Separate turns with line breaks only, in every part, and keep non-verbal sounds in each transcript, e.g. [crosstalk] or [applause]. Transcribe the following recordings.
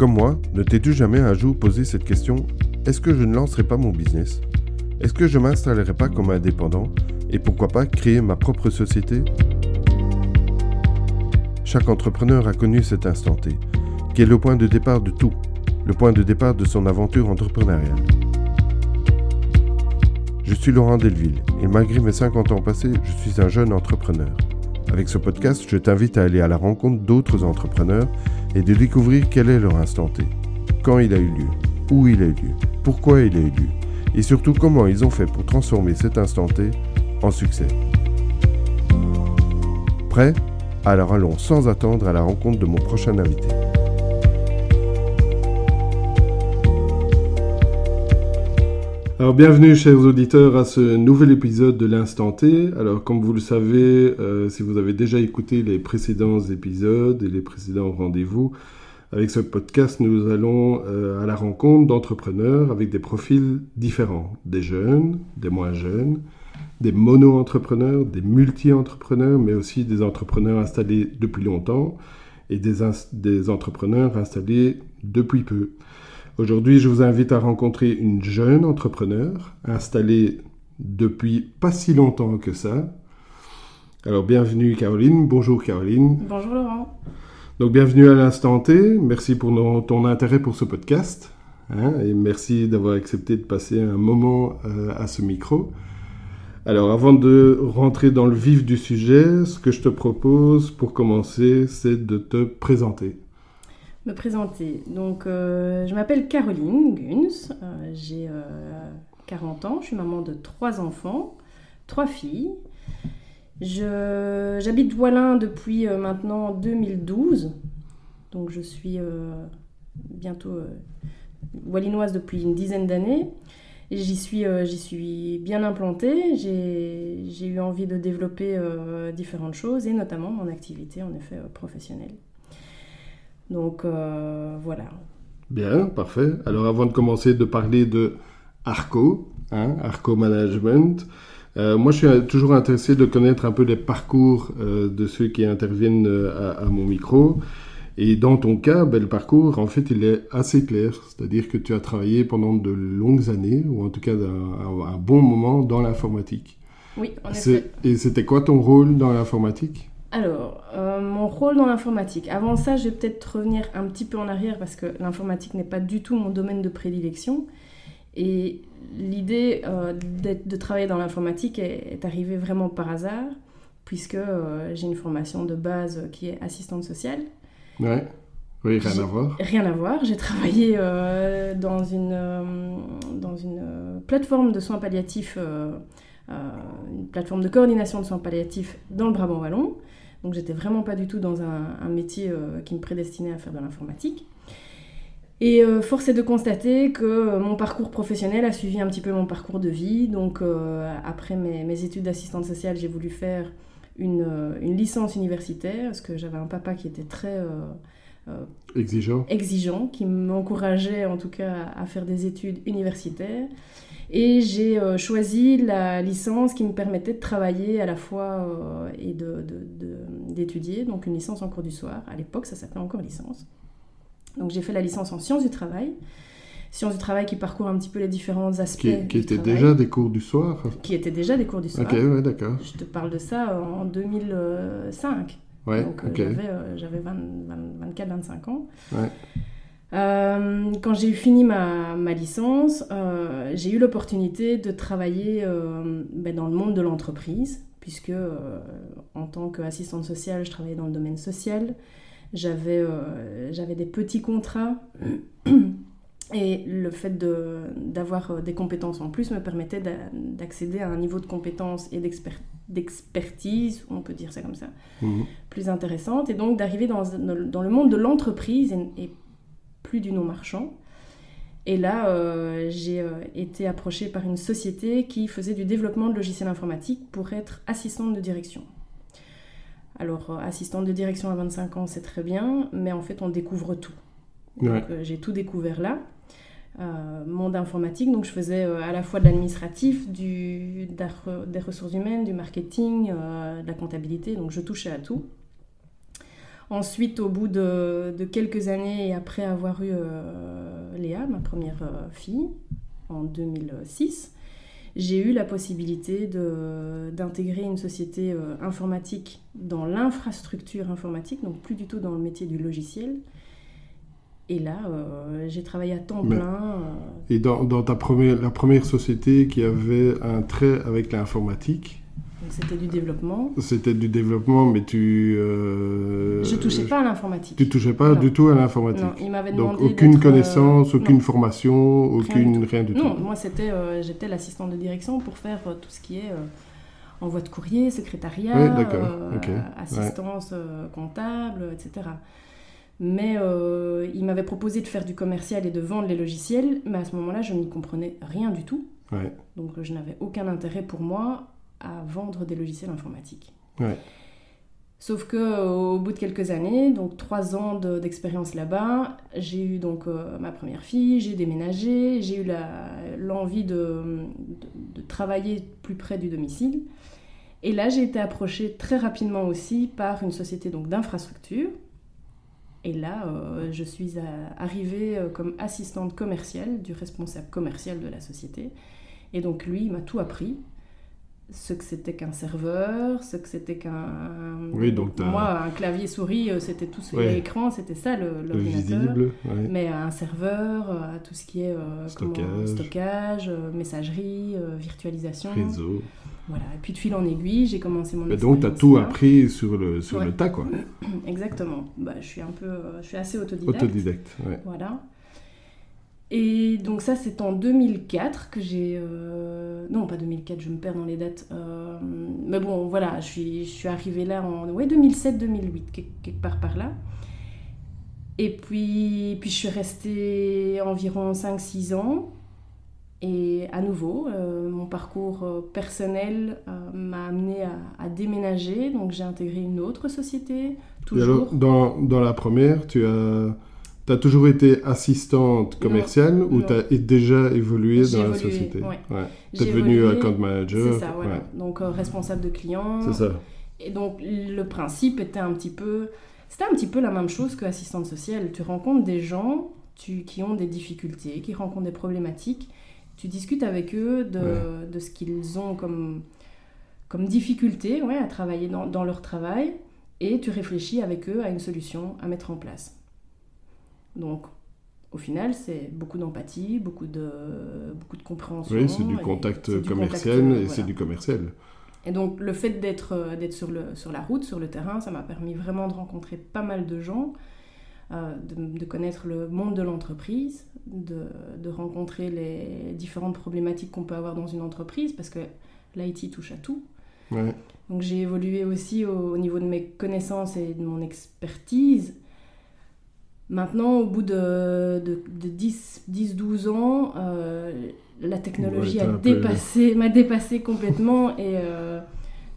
Comme moi, ne t'es-tu jamais un jour posé cette question est-ce que je ne lancerai pas mon business? Est-ce que je m'installerai pas comme indépendant et pourquoi pas créer ma propre société? Chaque entrepreneur a connu cet instant T, qui est le point de départ de tout, le point de départ de son aventure entrepreneuriale. Je suis Laurent Delville et malgré mes 50 ans passés, je suis un jeune entrepreneur. Avec ce podcast, je t'invite à aller à la rencontre d'autres entrepreneurs et de découvrir quel est leur instant T, quand il a eu lieu, où il a eu lieu, pourquoi il a eu lieu, et surtout comment ils ont fait pour transformer cet instant T en succès. Prêt? Alors allons sans attendre à la rencontre de mon prochain invité. Alors bienvenue chers auditeurs à ce nouvel épisode de l'Instant T. Alors comme vous le savez, euh, si vous avez déjà écouté les précédents épisodes et les précédents rendez-vous, avec ce podcast nous allons euh, à la rencontre d'entrepreneurs avec des profils différents, des jeunes, des moins jeunes, des mono-entrepreneurs, des multi-entrepreneurs, mais aussi des entrepreneurs installés depuis longtemps et des, des entrepreneurs installés depuis peu. Aujourd'hui, je vous invite à rencontrer une jeune entrepreneur installée depuis pas si longtemps que ça. Alors, bienvenue Caroline. Bonjour Caroline.
Bonjour Laurent.
Donc, bienvenue à l'instant T. Merci pour ton intérêt pour ce podcast. Hein, et merci d'avoir accepté de passer un moment euh, à ce micro. Alors, avant de rentrer dans le vif du sujet, ce que je te propose pour commencer, c'est de te présenter
me présenter. Donc, euh, je m'appelle Caroline Guns, euh, j'ai 40 euh, ans, je suis maman de trois enfants, trois filles. J'habite Voilin depuis maintenant 2012, donc je suis bientôt wallinoise depuis une dizaine d'années. J'y suis, suis bien implantée, j'ai eu envie de développer différentes choses et notamment mon activité en effet professionnelle. Donc euh, voilà.
Bien, parfait. Alors avant de commencer de parler de Arco, hein, Arco Management, euh, moi je suis toujours intéressé de connaître un peu les parcours euh, de ceux qui interviennent à, mon micro. Et dans ton cas, ben, le parcours, en fait, il est assez clair. C'est-à-dire que tu as travaillé pendant de longues années, ou en tout cas un, un bon moment dans l'informatique.
Oui, en effet.
Et c'était quoi ton rôle dans l'informatique?
Alors, euh, mon rôle dans l'informatique. Avant ça, je vais peut-être revenir un petit peu en arrière parce que l'informatique n'est pas du tout mon domaine de prédilection. Et l'idée euh, de travailler dans l'informatique est, arrivée vraiment par hasard, puisque euh, j'ai une formation de base qui est assistante sociale.
Ouais. Oui, rien à voir.
Rien à voir. J'ai travaillé dans une, dans une plateforme de soins palliatifs, une plateforme de coordination de soins palliatifs dans le Brabant Wallon. Donc j'étais vraiment pas du tout dans un, métier euh, qui me prédestinait à faire de l'informatique. Et euh, force est de constater que euh, mon parcours professionnel a suivi un petit peu mon parcours de vie. Donc après mes, études d'assistante sociale, j'ai voulu faire une, licence universitaire parce que j'avais un papa qui était très...
exigeant.
Exigeant, qui m'encourageait en tout cas à faire des études universitaires. Et j'ai euh, choisi la licence qui me permettait de travailler à la fois euh, et d'étudier, donc une licence en cours du soir. À l'époque, ça s'appelait encore licence. Donc j'ai fait la licence en sciences du travail. Sciences du travail qui parcourt un petit peu les différents aspects.
Qui, qui étaient déjà des cours du soir
Qui étaient déjà des cours du soir.
Ok, ouais, d'accord.
Je te parle de ça en 2005.
Ouais,
Donc
euh,
j'avais 24-25 ans.
Ouais.
Euh, quand j'ai fini ma, ma licence, euh, j'ai eu l'opportunité de travailler euh, ben, dans le monde de l'entreprise, puisque en tant qu'assistante sociale, je travaillais dans le domaine social. J'avais j'avais des petits contrats. [clears throat] Et le fait d'avoir des compétences en plus me permettait d'accéder à un niveau de compétences et d'expertise, on peut dire ça comme ça, mmh. plus intéressante. Et donc d'arriver dans, dans, le monde de l'entreprise et, plus du non-marchand. Et là, euh, j'ai euh, été approchée par une société qui faisait du développement de logiciels informatiques pour être assistante de direction. Alors, euh, assistante de direction à 25 ans, c'est très bien, mais en fait, on découvre tout. Donc, j'ai tout découvert là. monde informatique, donc je faisais à la fois de l'administratif, des ressources humaines, du marketing, de la comptabilité, donc je touchais à tout. Ensuite, au bout de, quelques années et après avoir eu Léa, ma première fille, en 2006, j'ai eu la possibilité d'intégrer une société informatique dans l'infrastructure informatique, donc plus du tout dans le métier du logiciel. Et là, euh, j'ai travaillé à temps plein. Euh.
Et dans, dans, ta première, la première société qui avait un trait avec l'informatique
C'était du développement.
C'était du développement, mais tu...
Euh, je touchais pas à l'informatique.
Tu touchais pas du tout à l'informatique
Non, il m'avait demandé
Donc aucune connaissance, aucune formation, aucune... Rien du, tout.
Non, moi c'était, j'étais l'assistante de direction pour faire tout ce qui est envoi de courrier, secrétariat, assistance comptable, etc. Mais euh, il m'avait proposé de faire du commercial et de vendre les logiciels, mais à ce moment-là, je n'y comprenais rien du tout. Donc je n'avais aucun intérêt pour moi à vendre des logiciels informatiques. Sauf que au bout de quelques années, donc trois ans d'expérience là-bas, j'ai eu donc euh, ma première fille, j'ai déménagé, j'ai eu l'envie de, de, travailler plus près du domicile. Et là, j'ai été approchée très rapidement aussi par une société donc d'infrastructure et là, euh, je suis arrivée euh, comme assistante commerciale du responsable commercial de la société. Et donc lui, il m'a tout appris. Ce que c'était qu'un serveur, ce que c'était qu'un...
Oui, donc
Moi, un clavier souris, euh, c'était tout sur l'écran, c'était ça l'ordinateur. Le, Mais un serveur, tout ce qui est
stockage,
stockage messagerie, virtualisation.
Réseau.
Voilà, et puis de fil en aiguille, j'ai commencé mon
Mais donc, tu as tout appris sur le, sur le tas, quoi. [clears throat]
Exactement. Bah, je, suis un peu, je suis assez autodidacte.
Autodidacte, ouais.
Voilà. Et donc ça, c'est en 2004 que j'ai... Euh, non, pas 2004, je me perds dans les dates. Euh, mais bon, voilà, je suis, je suis arrivée là en ouais, 2007-2008, quelque part par là. Et puis, puis je suis restée environ 5-6 ans. Et à nouveau, euh, mon parcours personnel m'a amené à, déménager, donc j'ai intégré une autre société.
Toujours. dans, dans, la première, tu as, as toujours été assistante commerciale ou tu as déjà évolué dans la société?
ouais.
Tu es devenue account manager.
C'est ça, voilà. Donc responsable de clients.
C'est ça.
Et donc le principe était un petit peu... C'était un petit peu la même chose que assistante sociale. Tu rencontres des gens tu, qui ont des difficultés, qui rencontrent des problématiques tu discutes avec eux de, de ce qu'ils ont comme, comme difficulté ouais, à travailler dans, dans, leur travail et tu réfléchis avec eux à une solution à mettre en place. Donc, au final, c'est beaucoup d'empathie, beaucoup de, beaucoup de compréhension.
Oui, c'est du contact commercial et c'est du commercial.
Et donc, le fait d'être d'être sur, le, sur la route, sur le terrain, ça m'a permis vraiment de rencontrer pas mal de gens euh, de, connaître le monde de l'entreprise, de, rencontrer les différentes problématiques qu'on peut avoir dans une entreprise, parce que l'IT touche à tout. Donc j'ai évolué aussi au, niveau de mes connaissances et de mon expertise. Maintenant, au bout de, de, 10-12 ans, euh, la technologie a dépassé, m'a dépassé complètement [laughs] et euh,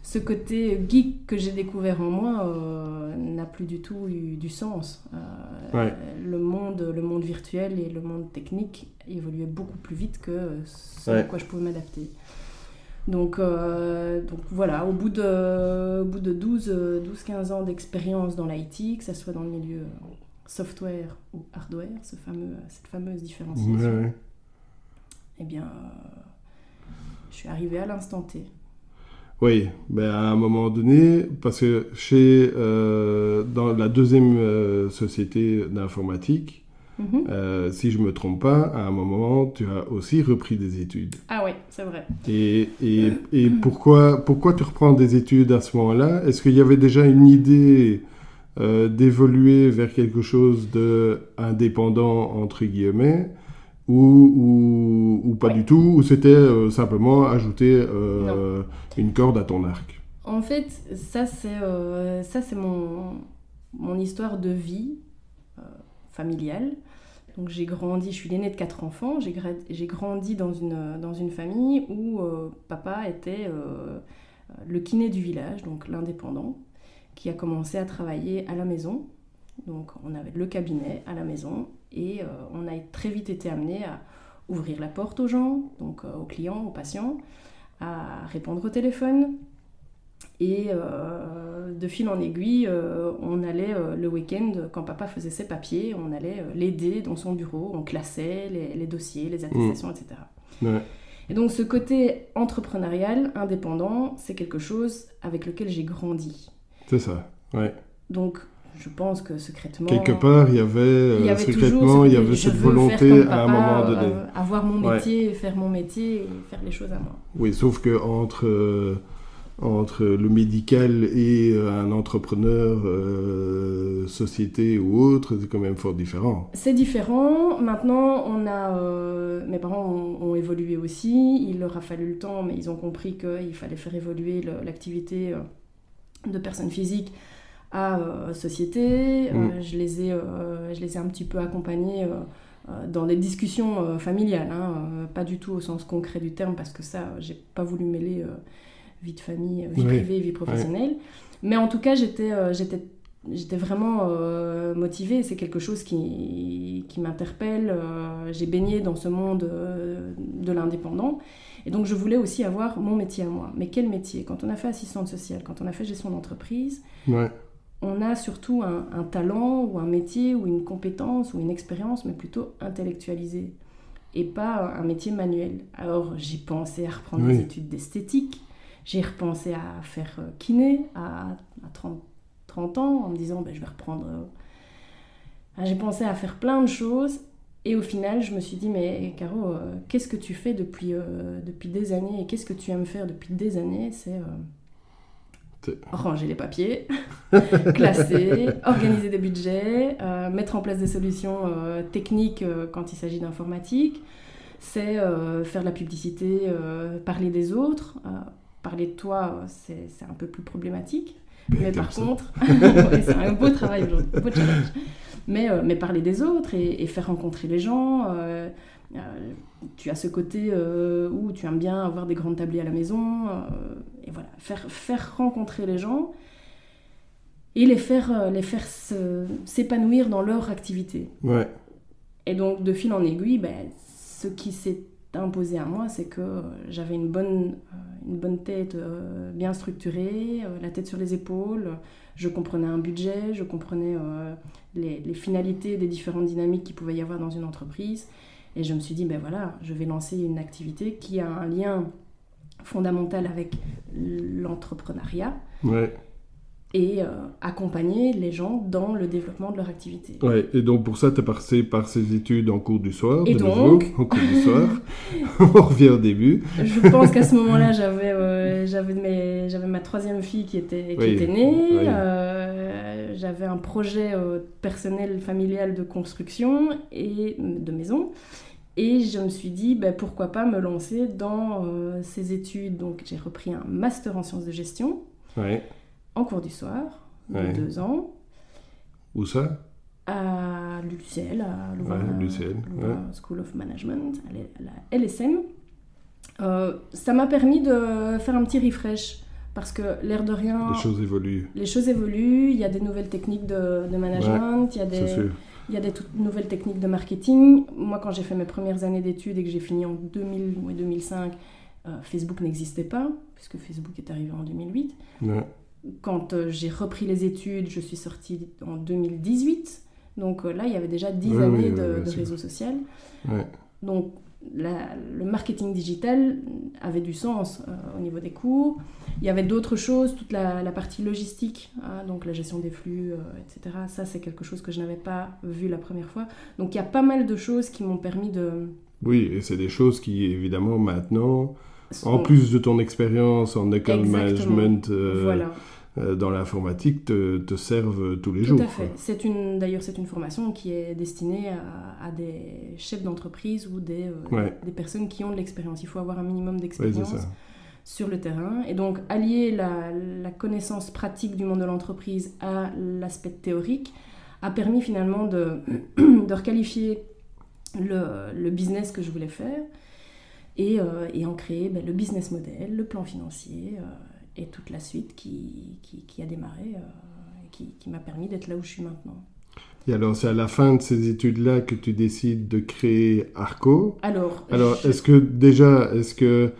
ce côté geek que j'ai découvert en moi euh, n'a plus du tout eu du sens. Le, monde, le monde virtuel et le monde technique évoluaient beaucoup plus vite que ce à quoi je pouvais m'adapter. Donc, euh, donc voilà, au bout de, bout de 12-15 ans d'expérience dans l'IT, que ce soit dans le milieu software ou hardware, ce fameux, cette fameuse différenciation, eh bien, je suis arrivée à l'instant T.
Oui, ben à un moment donné, parce que chez, euh, dans la deuxième euh, société d'informatique, mhm. euh, si je ne me trompe pas, à un moment, tu as aussi repris des études.
Ah oui, c'est vrai.
Et, et, et pourquoi, pourquoi tu reprends des études à ce moment-là? Est-ce qu'il y avait déjà une idée d'évoluer vers quelque chose d'indépendant, entre guillemets ou, ou, pas du tout, ou c'était euh, simplement ajouter euh, une corde à ton arc.
En fait, ça c'est euh, ça c'est mon, mon histoire de vie familiale. Donc j'ai grandi, je suis l'aînée de quatre enfants, j'ai grandi dans une, dans une famille où papa était le kiné du village, donc l'indépendant, qui a commencé à travailler à la maison. Donc on avait le cabinet à la maison et euh, on a très vite été amené à ouvrir la porte aux gens, donc euh, aux clients, aux patients, à répondre au téléphone. Et euh, de fil en aiguille, on allait le week-end, quand papa faisait ses papiers, on allait l'aider dans son bureau, on classait les, dossiers, les attestations, etc. Et donc ce côté entrepreneurial, indépendant, c'est quelque chose avec lequel j'ai grandi.
C'est ça, ouais.
Donc je pense que secrètement.
Quelque part, il y avait, euh, secrètement, il y avait cette volonté à un moment donné.
Euh, avoir mon métier, faire mon métier et faire les choses à moi.
Oui, sauf que entre, euh, entre le médical et un entrepreneur, société ou autre, c'est quand même fort différent.
C'est différent. Maintenant, on a, mes parents ont, ont, évolué aussi. Il leur a fallu le temps, mais ils ont compris qu'il fallait faire évoluer l'activité de personnes physiques à euh, société. Euh, mm. je, les ai, euh, je les ai un petit peu accompagnés dans des discussions familiales, hein, pas du tout au sens concret du terme, parce que ça, j'ai pas voulu mêler vie de famille, vie privée, vie professionnelle. Mais en tout cas, j'étais j'étais vraiment motivée. C'est quelque chose qui, qui m'interpelle. j'ai baigné dans ce monde de l'indépendant. Et donc, je voulais aussi avoir mon métier à moi. Mais quel métier? Quand on a fait assistante sociale, quand on a fait gestion d'entreprise, ouais on a surtout un, talent ou un métier ou une compétence ou une expérience, mais plutôt intellectualisé et pas un métier manuel. Alors j'ai pensé à reprendre des études d'esthétique, j'ai repensé à faire euh, kiné à, 30, ans en me disant ben, je vais reprendre... Euh, j'ai pensé à faire plein de choses et au final je me suis dit mais Caro, euh, qu'est-ce que tu fais depuis, depuis des années et qu'est-ce que tu aimes faire depuis des années? C'est ranger les papiers, [laughs] classer, [laughs] organiser des budgets, euh, mettre en place des solutions euh, techniques euh, quand il s'agit d'informatique. C'est faire de la publicité, parler des autres. parler de toi, c'est un peu plus problématique. Mais, par contre, [laughs] c'est un beau travail aujourd'hui, beau challenge. [laughs] Mais, mais parler des autres et, et faire rencontrer les gens euh, tu as ce côté euh, où tu aimes bien avoir des grandes tablées à la maison, euh, et voilà, faire, faire rencontrer les gens et les faire, les faire s'épanouir dans leur activité. Ouais. Et donc, de fil en aiguille, ben, ce qui s'est imposé à moi, c'est que j'avais une bonne, une bonne tête bien structurée, la tête sur les épaules, je comprenais un budget, je comprenais les, les, finalités des différentes dynamiques qu'il pouvait y avoir dans une entreprise. Et je me suis dit, ben voilà, je vais lancer une activité qui a un lien fondamental avec l'entrepreneuriat. Et euh, accompagner les gens dans le développement de leur activité.
Ouais, et donc pour ça, tu es passé par ces études en cours du soir, et de donc... [laughs] en cours du soir. [laughs] On revient au début.
Je pense qu'à ce moment-là, j'avais euh, j'avais ma troisième fille qui était, qui était née. Euh, j'avais un projet personnel, familial de construction et de maison. Et je me suis dit, ben, pourquoi pas me lancer dans euh, ces études. Donc j'ai repris un master en sciences de gestion, en cours du soir, de deux ans.
Où ça?
À l'UCL, à Louvain, School of Management, à la LSM. Euh, ça m'a permis de faire un petit refresh parce que l'air de rien...
Les choses évoluent.
Les choses évoluent, il y a des nouvelles techniques de, de management, il y a des... Sûr il y a des nouvelles techniques de marketing. Moi, quand j'ai fait mes premières années d'études et que j'ai fini en 2000 ou 2005, euh, Facebook n'existait pas, puisque Facebook est arrivé en 2008. Quand euh, j'ai repris les études, je suis sortie en 2018. Donc euh, là, il y avait déjà 10 années de, de réseau social. Donc le marketing digital avait du sens euh, au niveau des cours. Il y avait d'autres choses, toute la, partie logistique, hein, donc la gestion des flux, euh, etc. Ça, c'est quelque chose que je n'avais pas vu la première fois. Donc il y a pas mal de choses qui m'ont permis de...
Oui, et c'est des choses qui, évidemment, maintenant, en plus de ton expérience en école management... Euh, voilà dans l'informatique te, te, servent tous les jours.
Tout à fait. C'est une, d'ailleurs, c'est une formation qui est destinée à, des chefs d'entreprise ou des, euh, des personnes qui ont de l'expérience. Il faut avoir un minimum d'expérience sur le terrain. Et donc, allier la, la connaissance pratique du monde de l'entreprise à l'aspect théorique a permis finalement de, [clears throat] de requalifier le, le, business que je voulais faire et, euh, et en créer ben, le business model, le plan financier et toute la suite qui, qui, a démarré, euh, qui, qui m'a permis d'être là où je suis maintenant.
Et alors, c'est à la fin de ces études-là que tu décides de créer Arco.
Alors,
alors est-ce que déjà, est-ce que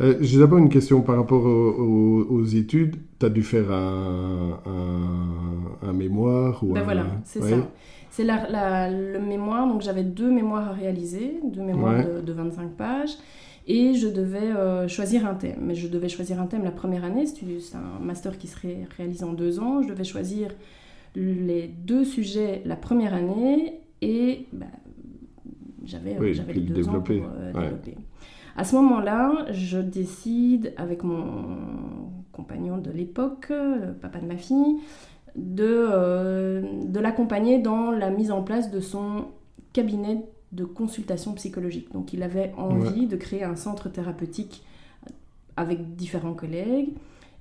Euh, J'ai d'abord une question par rapport aux, aux- aux études. Tu as dû faire un, un, un mémoire ou
Ben
un...
voilà, c'est
ouais.
ça. C'est la, la- le mémoire, donc j'avais deux mémoires à réaliser, deux mémoires
Ouais.
de, de 25 pages, et je devais euh, choisir un thème. Mais je devais choisir un thème la première année, c'est un master qui serait réalisé en deux ans. Je devais choisir les deux sujets la première année, et ben, j'avais
Oui,
j'avais les deux ans pour
développer,
euh,
ouais.
développer. À ce moment-là, je décide avec mon compagnon de l'époque, le papa de ma fille, de, euh, de l'accompagner dans la mise en place de son cabinet de consultation psychologique. Donc il avait envie de créer un centre thérapeutique avec différents collègues.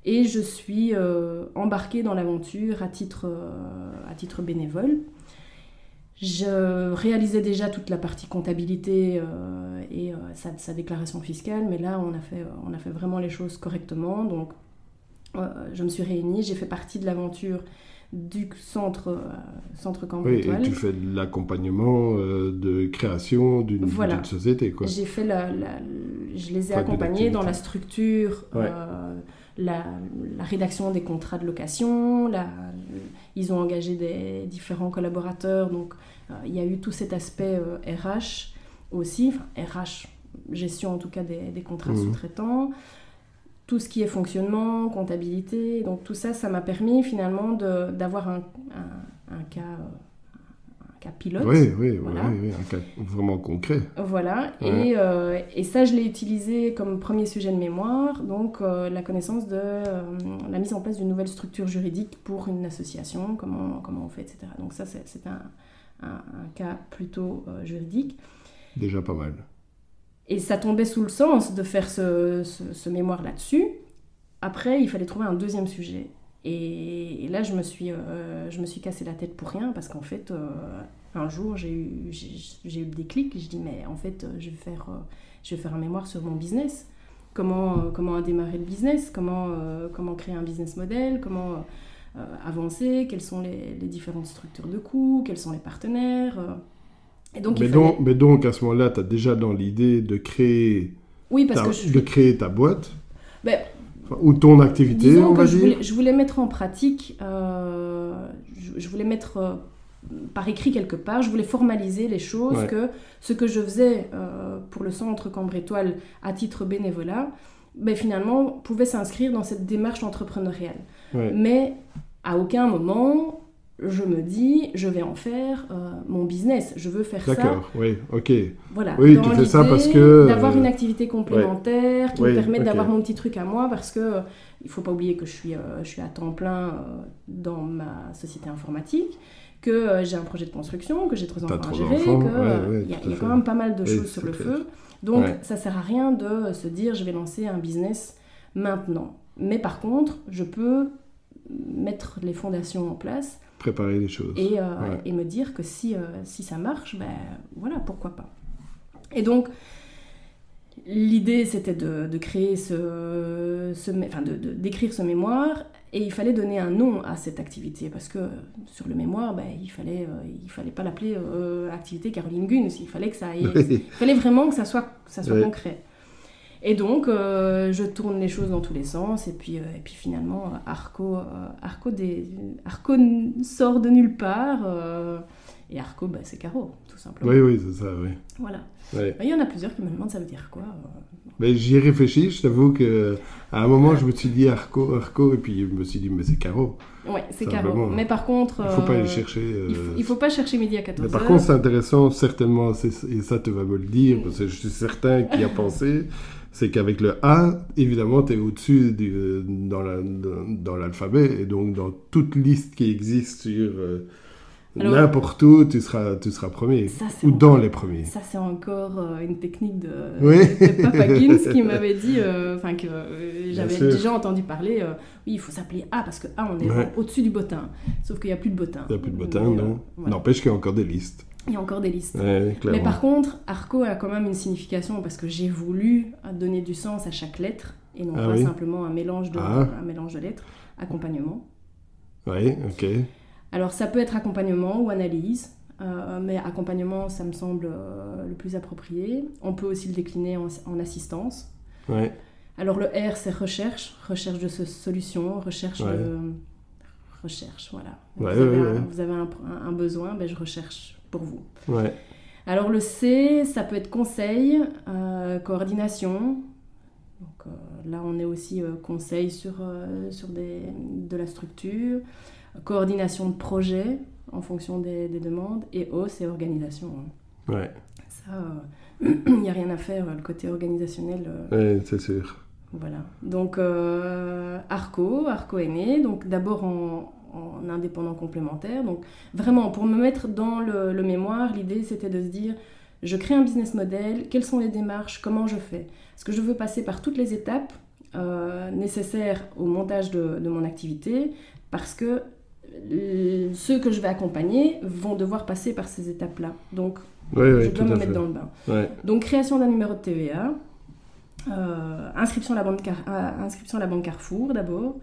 Et je suis euh, embarquée dans l'aventure à titre, euh, à titre bénévole. Je réalisais déjà toute la partie comptabilité euh, et euh, sa, sa déclaration fiscale, mais là on a fait, on a fait vraiment les choses correctement. Donc euh, je me suis réunie, j'ai fait partie de l'aventure du centre, euh, centre Cambre
Oui, et tu fais de l'accompagnement euh, de création d'une
Voilà.
société, quoi.
J'ai fait la, la- je les ai accompagnés dans la structure,
Ouais.
euh, la, la rédaction des contrats de location. la- ils ont engagé des différents collaborateurs, donc euh, il y a eu tout cet aspect euh, RH aussi, enfin RH, gestion en tout cas des, des contrats
Mhm.
sous-traitants. Tout ce qui est fonctionnement, comptabilité, donc tout ça, ça m'a permis finalement d'avoir un, un- un cas, un cas pilote.
Oui, oui, oui,
Voilà.
oui, oui, un cas vraiment concret.
Voilà,
Ouais.
et, euh, et ça je l'ai utilisé comme premier sujet de mémoire, donc euh, la connaissance de euh, la mise en place d'une nouvelle structure juridique pour une association, comment, comment on fait, etc. Donc ça c'est un, cas plutôt juridique.
Déjà pas mal.
Et ça tombait sous le sens de faire ce, ce- mémoire là-dessus. Après, il fallait trouver un deuxième sujet. Et, là, je me, suis, euh, je me suis cassé la tête pour rien parce qu'en fait, euh, un jour, j'ai eu, j'ai, eu le déclic. Je dis, mais en fait, euh, je vais faire, euh, je vais faire un mémoire sur mon business. Comment, comment démarrer le business? Comment, comment créer un business model? Comment avancer? Quelles sont les, les différentes structures de coûts? Quels sont les partenaires? Et donc,
mais,
fallait-
donc, mais donc, à ce moment-là, tu as déjà dans l'idée de créer,
Oui, parce
ta,
que je
de créer ta boîte
Ben,
enfin, ou ton activité, on va
que je voulais, je voulais mettre en pratique, euh, je, je voulais mettre euh, par écrit quelque part, je voulais formaliser les choses,
Ouais.
que ce que je faisais euh, pour le centre Cambre Étoile à titre bénévolat, ben, finalement pouvait s'inscrire dans cette démarche entrepreneuriale.
Ouais.
Mais à aucun moment, je me dis, je vais en faire euh, mon business, je veux faire ça.
D'accord, oui, ok.
Voilà,
Oui,
dans
tu fais ça parce que,
D'avoir
euh,
une activité complémentaire qui
Oui,
me permette d'avoir mon petit truc à moi parce que euh, il faut pas oublier que je suis, euh, je suis à temps plein euh, dans ma société informatique, que j'ai un projet de construction, que j'ai trois enfants à gérer, qu'il
ouais, ouais,
y a, y quand même pas mal de choses sur le
clair.
feu. Donc ça sert à rien de se dire je vais lancer un business maintenant. Mais par contre, je peux mettre les fondations en place
Préparer les choses.
et, euh,
Ouais.
et me dire que si, euh, si ça marche, ben voilà, pourquoi pas. Et donc, l'idée c'était de, de créer ce, ce enfin de, de- d'écrire ce mémoire et il fallait donner un nom à cette activité parce que sur le mémoire, ben, il fallait, euh, il fallait pas l'appeler activité Caroline Guns, il fallait que ça aille, [laughs] il fallait vraiment que ça soit, que ça soit
Ouais.
concret. Et donc, euh, je tourne les choses dans tous les sens, et puis, euh, et puis finalement, euh, Arco, euh, Arco, des, Arco sort de nulle part, et Arco, bah, c'est Caro, tout simplement.
Oui, oui, c'est ça, oui.
Voilà.
Ouais.
Bah, Il y en a plusieurs qui me demandent ça veut dire quoi.
Mais j'y ai réfléchi, je t'avoue que à un moment, je me suis dit Arco, Arco, et puis je me suis dit, mais c'est Caro.
Ouais, c'est. Caro. Mais par contre.
Il faut pas aller chercher.
Il faut, il faut pas chercher midi à 14
Mais par contre, c'est intéressant, certainement, et ça tu vas me le dire, parce que je suis certain qu'il y a [laughs] pensé, c'est qu'avec le A, évidemment, tu es au-dessus du- euh, dans la- dans dans l'alphabet, et donc dans toute liste qui existe sur euh,
Alors-
n'importe où, tu seras, tu seras premier,
Ça,
ou
encore-
dans les premiers.
Ça, c'est encore euh, une technique de,
Oui.
de Papa [laughs] Gims qui m'avait dit, euh, enfin que j'avais déjà entendu parler, oui, il faut s'appeler A parce que A, on est
Ouais.
au-dessus du bottin. Sauf qu'il n'y a plus de bottin.
Il n'y a plus de bottin, non
voilà.
N'empêche qu'il y a encore des listes.
Il y a encore des listes.
Ouais.
Mais par contre, Arco a quand même une signification parce que j'ai voulu donner du sens à chaque lettre et non
Ah
pas
oui.
simplement un mélange, de,
Ah.
un mélange de lettres. Accompagnement.
Oui, ok.
Alors ça peut être accompagnement ou analyse, euh, mais accompagnement, ça me semble euh, le plus approprié. On peut aussi le décliner en, en assistance.
Ouais.
Alors le R, c'est recherche, recherche de solutions, recherche de... Recherche, voilà. vous, avez un, besoin, ben, je recherche pour vous. Alors le C, ça peut être conseil, euh, coordination. Donc, euh, là, on est aussi euh, conseil sur, sur des, de la structure, coordination de projet en fonction des, des demandes, et O, c'est organisation.
Ouais.
Ça, [clears throat] il n'y a rien à faire, le côté organisationnel.
oui, c'est sûr.
Voilà. Donc, Arco, Arco est né, donc d'abord en, en indépendant complémentaire. Donc vraiment, pour me mettre dans le, mémoire, l'idée c'était de se dire, je crée un business model, quelles sont les démarches, comment je fais? Est-ce que je veux passer par toutes les étapes euh, nécessaires au montage de, mon activité Parce que euh, ceux que je vais accompagner vont devoir passer par ces étapes-là. Donc, je dois me mettre dans le bain. Donc, création d'un numéro de TVA, euh, inscription, à la banque inscription à la banque Carrefour d'abord,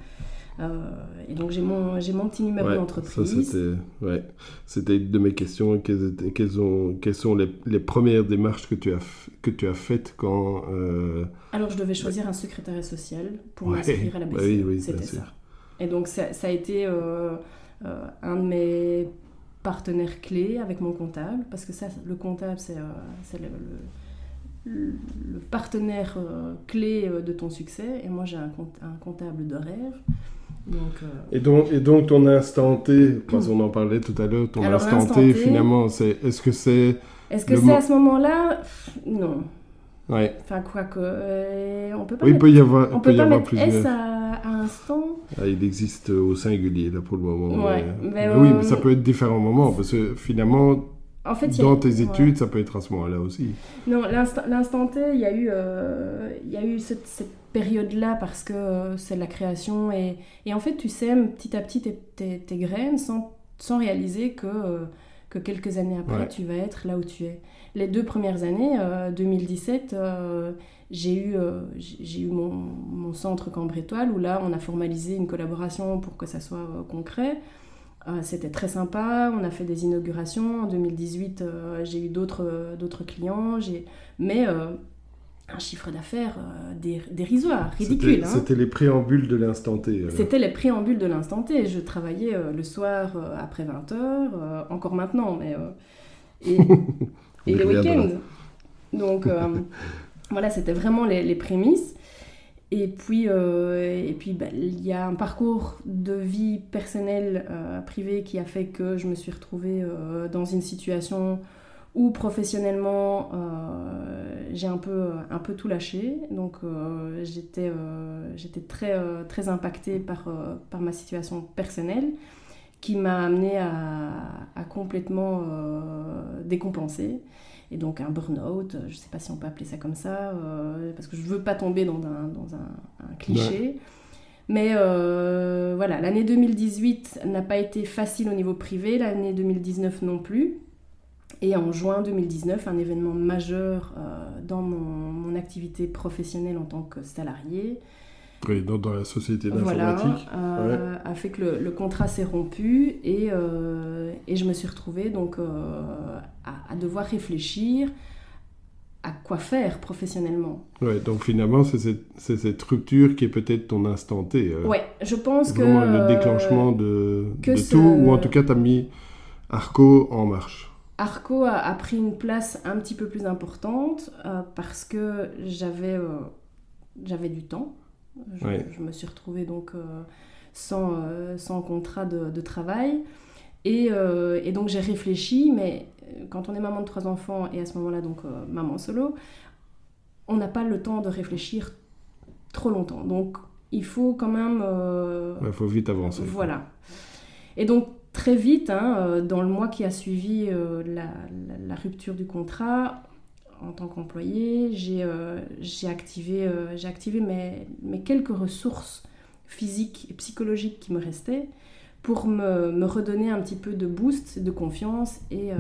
et donc j'ai mon, j'ai mon petit numéro d'entreprise.
Ça, c'était, ouais. c'était une de mes questions. Quelles, quelles, ont, quelles sont les, les, premières démarches que tu as, que tu as faites quand... Euh,
Alors je devais choisir un secrétariat social pour m'inscrire à la [laughs] BCE. oui, oui, c'était ça. Et donc ça, ça a été euh, un de mes partenaires clés avec mon comptable, parce que ça, le comptable, c'est, c'est le, le, partenaire clé de ton succès. Et moi, j'ai un, un comptable de
Euh, et, donc, et donc ton instant T, parce qu'on en parlait tout à l'heure, ton instant, T, finalement, c'est, est-ce que c'est...
Est-ce que c'est à ce moment-là? Non.
Ouais.
Enfin, quoi que... Euh, on peut pas
oui, il peut y avoir, on
peut,
y
avoir plusieurs... S à, instant
ah, Il existe au singulier, là, pour le moment.
Ouais,
mais, oui, mais ça peut être différents moments, parce que finalement... En fait, dans tes études, ça peut être à ce moment-là aussi.
Non, l'instant T, il y a eu, euh, il y a eu cette, cette période-là parce que euh, c'est la création et, et, en fait tu sèmes petit à petit tes, tes, graines sans, sans réaliser que, euh, que quelques années après tu vas être là où tu es. Les deux premières années, 2017, euh, j'ai eu, j'ai eu mon, mon, centre Cambre Étoile où là on a formalisé une collaboration pour que ça soit concret. C'était très sympa, on a fait des inaugurations. En 2018, j'ai eu d'autres d'autres clients, mais un chiffre d'affaires euh, dérisoire, ridicule.
Hein. C'était les préambules de l'instant T.
Euh. C'était les préambules de l'instant T. Je travaillais euh, le soir après 20h, encore maintenant, mais. et, [laughs] et les week-ends. Donc, [laughs] voilà, c'était vraiment les, prémices. Et puis, et puis bah, il y a un parcours de vie personnelle, privée, qui a fait que je me suis retrouvée dans une situation ou professionnellement, euh, j'ai un peu, un peu tout lâché. Donc euh, j'étais, euh, j'étais très, très impactée par, par ma situation personnelle qui m'a amenée à, à complètement décompenser. Et donc un burn-out, je ne sais pas si on peut appeler ça comme ça, parce que je ne veux pas tomber dans un, dans un, cliché. Mais voilà, l'année 2018 n'a pas été facile au niveau privé, l'année 2019 non plus. Et en juin 2019, un événement majeur euh, dans mon, activité professionnelle en tant que salarié.
Oui, dans, la société d'informatique.
Euh, a fait que le, contrat s'est rompu et, euh, et, je me suis retrouvée donc, à, devoir réfléchir à quoi faire professionnellement.
Ouais, donc finalement, c'est cette, cette, structure qui est peut-être ton instant T.
ouais, je pense que...
le déclenchement de, de tout, ou en tout cas, tu as mis Arco en marche.
Arco a, pris une place un petit peu plus importante euh, parce que j'avais euh, j'avais du temps. Je, me suis retrouvée donc euh, sans, sans contrat de, travail. Et, et donc j'ai réfléchi, mais quand on est maman de trois enfants et à ce moment-là donc maman solo, on n'a pas le temps de réfléchir trop longtemps. Donc il faut quand même...
Il faut vite avancer.
Voilà. Et donc très vite, hein, euh, dans le mois qui a suivi euh, la, rupture du contrat, en tant qu'employé, j'ai euh, activé, mes, quelques ressources physiques et psychologiques qui me restaient pour me, redonner un petit peu de boost, de confiance. Et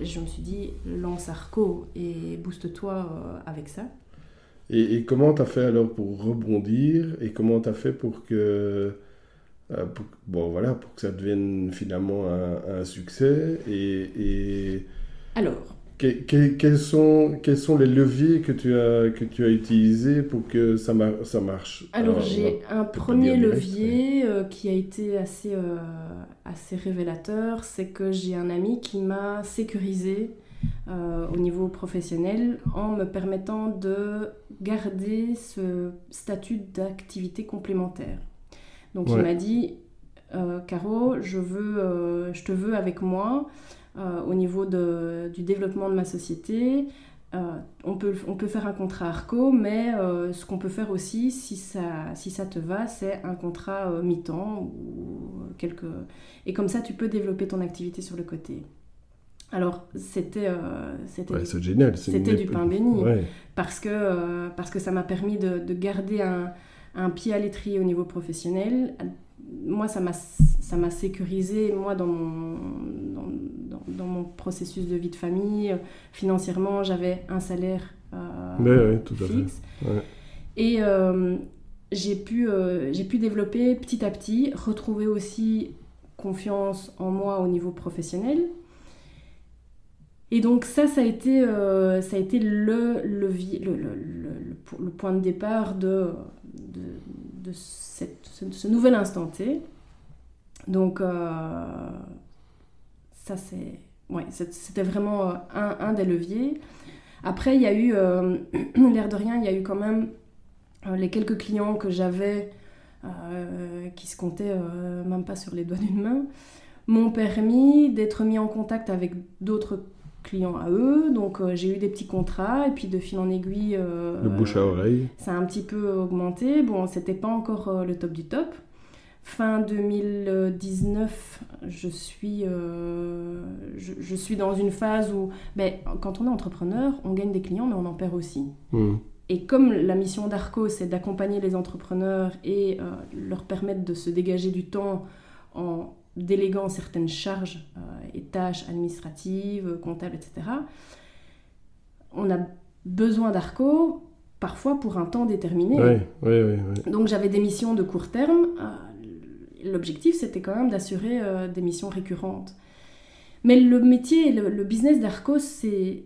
je me suis dit, lance Arco et booste-toi avec ça.
Et, et comment tu as fait alors pour rebondir Et comment tu as fait pour que pour, bon, voilà, pour que ça devienne finalement un, succès. Et,
Alors,
quels, sont, quels sont les leviers que tu as, que tu as utilisés pour que ça, ça marche?
Alors, j'ai un premier levier euh, qui a été assez, euh, assez révélateur, c'est que j'ai un ami qui m'a sécurisé euh, au niveau professionnel en me permettant de garder ce statut d'activité complémentaire. Donc il m'a dit, Caro, je, veux, je te veux avec moi. Euh, au niveau de, du développement de ma société. Euh, on, peut, on peut faire un contrat ARCO, mais euh, ce qu'on peut faire aussi, si ça, si ça te va, c'est un contrat mi-temps ou quelques... Et comme ça, tu peux développer ton activité sur le côté. Alors, c'était c'était
génial.
C'était du pain béni. Parce, que, parce que ça m'a permis de, de garder un, un, pied à l'étrier au niveau professionnel. Moi, ça m'a sécurisé, moi, dans mon, dans mon processus de vie de famille. Financièrement, j'avais un salaire euh, fixe. Et euh, j'ai pu, euh, pu développer petit à petit, retrouver aussi confiance en moi au niveau professionnel. Et donc ça, ça a été, ça a été le, le, le, le, point de départ de, de, ce, nouvel instant T. Donc ça, c'est ouais, c'était vraiment euh, un, un, des leviers. Après, il y a eu, euh, [clears throat] l'air de rien, il y a eu quand même euh, les quelques clients que j'avais qui se comptaient même pas sur les doigts d'une main, m'ont permis d'être mis en contact avec d'autres clients à eux. Donc j'ai eu des petits contrats et puis de fil en aiguille.
le bouche à oreille.
Ça a un petit peu augmenté. Bon, c'était pas encore le top du top. Fin 2019, je suis, euh, je, suis dans une phase où, ben, quand on est entrepreneur, on gagne des clients, mais on en perd aussi. Hmm. Et comme la mission d'Arco, c'est d'accompagner les entrepreneurs et euh, leur permettre de se dégager du temps en déléguant certaines charges euh, et tâches administratives, comptables, etc., on a besoin d'Arco parfois pour un temps déterminé.
Oui, oui, oui,
Donc j'avais des missions de court terme l'objectif, c'était quand même d'assurer euh, des missions récurrentes. Mais le métier, le, le business d'Arcos, c'est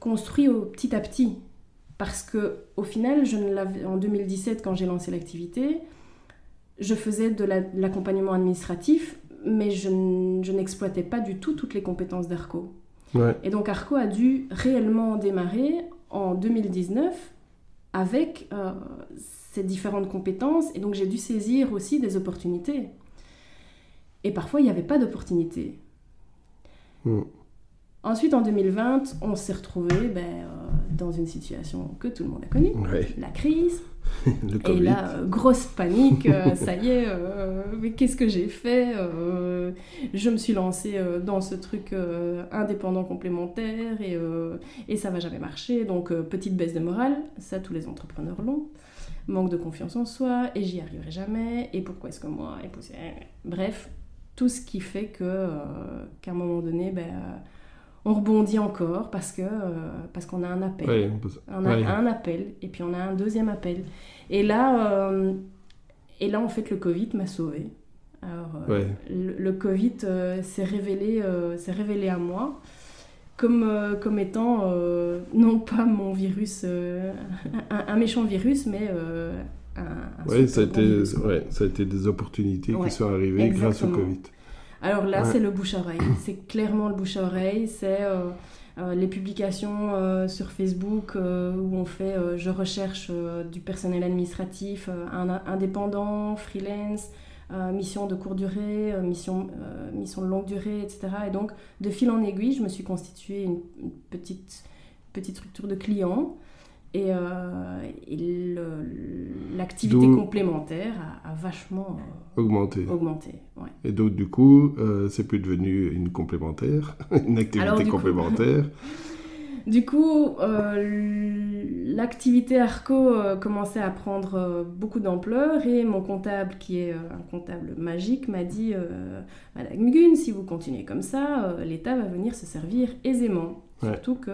construit au, petit à petit. Parce que au final, je ne en 2017, quand j'ai lancé l'activité, je faisais de l'accompagnement administratif, mais je, n'exploitais pas du tout toutes les compétences d'Arco. Et donc Arco a dû réellement démarrer en 2019 avec euh, ces différentes compétences. Et donc j'ai dû saisir aussi des opportunités. Et parfois, il n'y avait pas d'opportunité. Hmm. Ensuite, en 2020, on s'est retrouvé ben, euh, dans une situation que tout le monde a connue, la crise. [laughs] le et là, euh, grosse panique, euh, [laughs] ça y est, mais qu'est-ce que j'ai fait Je me suis lancée dans ce truc indépendant complémentaire et, et ça va jamais marcher. Donc, petite baisse de morale, ça tous les entrepreneurs l'ont manque de confiance en soi, et j'y arriverai jamais, et pourquoi est-ce que moi, et bref, tout ce qui fait que euh, qu'à un moment donné, ben, euh, on rebondit encore parce que euh, parce qu'on a un appel, on a un appel, et puis on a un deuxième appel, et là, et là en fait le Covid m'a sauvé. Alors, le, le, Covid s'est révélé, s'est révélé à moi comme, euh, comme étant euh, non pas mon virus, euh, un, méchant virus, mais un,
Oui, ça, a été, ça a été des opportunités qui sont arrivées grâce au Covid.
Alors là, c'est le bouche-oreille. [clears throat] C'est clairement le bouche-oreille. C'est les publications sur Facebook où on fait je recherche du personnel administratif indépendant, freelance. Euh, mission de courte durée, euh, mission, euh, mission de longue durée, etc. Et donc, de fil en aiguille, je me suis constituée une, petite, petite structure de clients. Et, l'activité complémentaire a, vachement
augmenté.
augmenté
Et donc, du coup, c'est plus devenu une complémentaire, [laughs] une activité complémentaire. [laughs]
Du coup, euh, l'activité ARCO euh, commençait à prendre euh, beaucoup d'ampleur et mon comptable, qui est un comptable magique, m'a dit Madame Mugun, si vous continuez comme ça, l'État va venir se servir aisément. Surtout que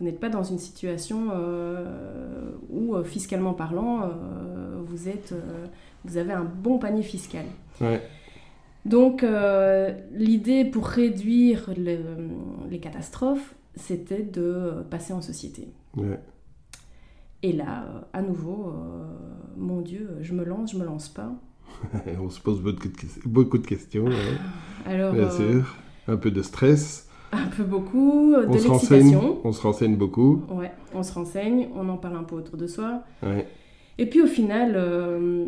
vous n'êtes pas dans une situation où, fiscalement parlant, vous, êtes, vous avez un bon panier fiscal. Donc, euh, l'idée pour réduire le- les catastrophes, c'était de passer en société.
Ouais.
Et là, euh, à nouveau, euh, mon Dieu, je me lance, je me lance pas. [laughs]
On se pose beaucoup de, ques- beaucoup de questions, ouais,
Alors,
bien
euh,
sûr. Un peu de stress.
Un peu beaucoup, euh, de
On se renseigne.
l'excitation.
On se renseigne beaucoup.
Ouais, on se renseigne, on en parle un peu autour de soi.
Ouais.
Et puis au final, euh,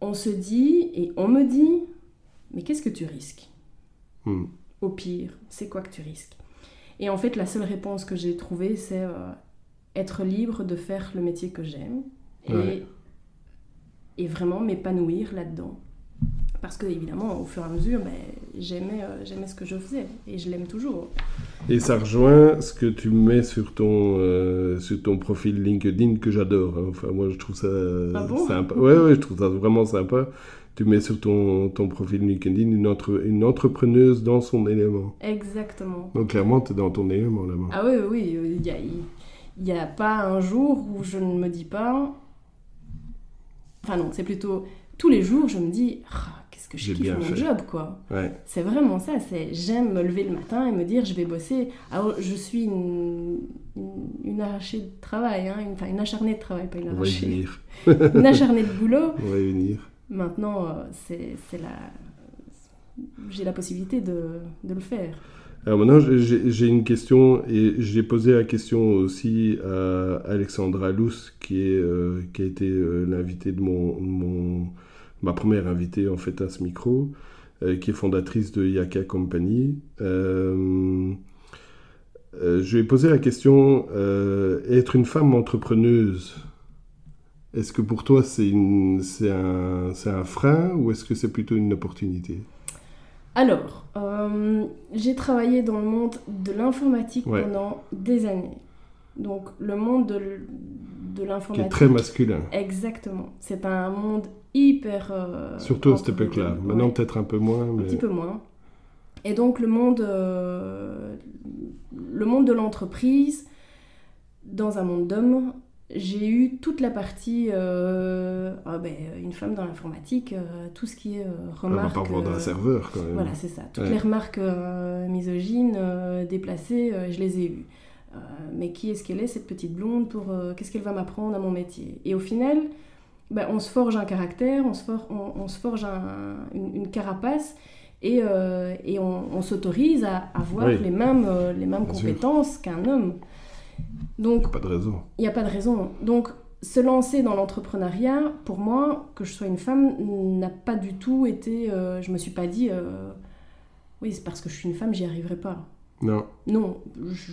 on se dit, et on me dit, mais qu'est-ce que tu risques?
Hmm.
Au pire, c'est quoi que tu risques? Et en fait, la seule réponse que j'ai trouvée, c'est euh, être libre de faire le métier que j'aime et,
Ouais.
et vraiment m'épanouir là-dedans. Parce que, évidemment, au fur et à mesure, ben, j'aimais, euh, j'aimais ce que je faisais et je l'aime toujours.
Et ça rejoint ce que tu mets sur ton, euh, sur ton profil LinkedIn que j'adore. hein. Enfin, moi, je trouve ça
Ah bon?
sympa. Ouais, ouais, je trouve ça vraiment sympa. Tu mets sur ton, ton profil LinkedIn une, entre- une entrepreneuse dans son élément.
Exactement.
Donc, clairement, tu es dans ton élément là-bas.
Ah oui, oui, il n'y a, y a pas un jour où je ne me dis pas... Enfin non, c'est plutôt tous les jours, je me dis, Ah, qu'est-ce que je kiffe mon
fait.
job, quoi.
Ouais.
C'est vraiment ça, c'est j'aime me lever le matin et me dire, je vais bosser. Alors, je suis une, une, une arrachée de travail, hein, une, une acharnée de travail, pas une
On va y
arrachée.
venir. [laughs]
Une acharnée de boulot.
On va y venir.
Maintenant, euh, c'est c'est la... J'ai la possibilité de, de le faire.
Alors maintenant, j'ai j'ai une question et j'ai posé la question aussi à Alexandra Luce, qui, est, euh, qui a été euh, l'invitée de mon, mon, ma première invitée en fait à ce micro, euh, qui est fondatrice de Yaka Company. Euh, euh, je lui ai posé la question, être une femme entrepreneuse, est-ce que pour toi c'est un, frein ou est-ce que c'est plutôt une opportunité?
Alors, euh, j'ai travaillé dans le monde de l'informatique
Ouais.
pendant des années. Donc, le monde de, l- de
Qui
l'informatique.
est très masculin.
Exactement. C'est un monde hyper. euh,
Surtout à cette époque-là. Maintenant,
Ouais,
peut-être un peu moins.
un petit peu moins. Et donc, le monde, euh, le monde de l'entreprise, dans un monde d'hommes, j'ai eu toute la partie. euh, ah ben, une femme dans l'informatique, euh, tout ce qui est euh,
On va
remarques.
pas vendre un serveur quand même.
voilà, c'est ça. Toutes
Ouais.
les remarques misogynes, déplacées, je les ai eues. Euh, mais qui est-ce qu'elle est, cette petite blonde pour euh, Qu'est-ce qu'elle va m'apprendre à mon métier? Et au final, ben, on se forge un caractère, on se, for- on, on se forge un- une, une carapace et, euh, et on, on s'autorise à avoir
Oui.
les mêmes, les mêmes
Bien
compétences qu'un homme. Donc,
Pas de raison.
il n'y a pas de raison. Donc, se lancer dans l'entrepreneuriat, pour moi, que je sois une femme, n'a pas du tout été. je me suis pas dit, oui, c'est parce que je suis une femme, j'y arriverai pas.
Non.
Non,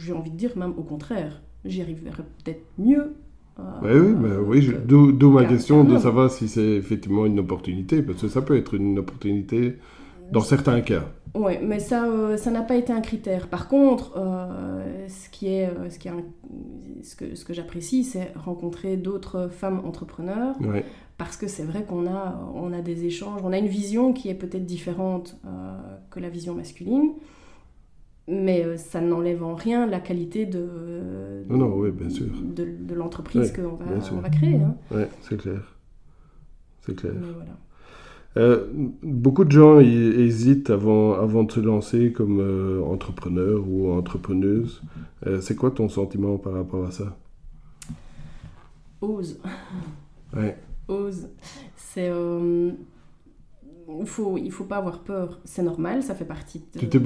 j'ai envie de dire même au contraire, j'y arriverai peut-être mieux. euh,
Ouais, oui, bah, oui, je-
que-
d'où d'où ma question de savoir si c'est effectivement une opportunité, parce que ça peut être une opportunité dans certains cas.
Ouais, mais ça, euh, ça n'a pas été un critère. Par contre, euh, ce qui est, ce qui est un- ce que, ce que j'apprécie, c'est rencontrer d'autres femmes entrepreneurs,
Ouais.
parce que c'est vrai qu'on a, on a des échanges, on a une vision qui est peut-être différente que la vision masculine, mais euh, ça n'enlève en rien la qualité de,
Non, non, oui, bien sûr.
de, de l'entreprise
Ouais,
qu'on va, on va créer. hein.
Ouais, c'est clair. C'est clair.
Voilà.
Euh, beaucoup de gens hésitent avant, avant de se lancer comme euh, entrepreneur ou entrepreneuse. Euh, c'est quoi ton sentiment par rapport à ça?
Ose.
Ouais.
ose. C'est. Euh, il faut, il faut pas avoir peur. C'est normal, ça fait partie de.
Tu t'es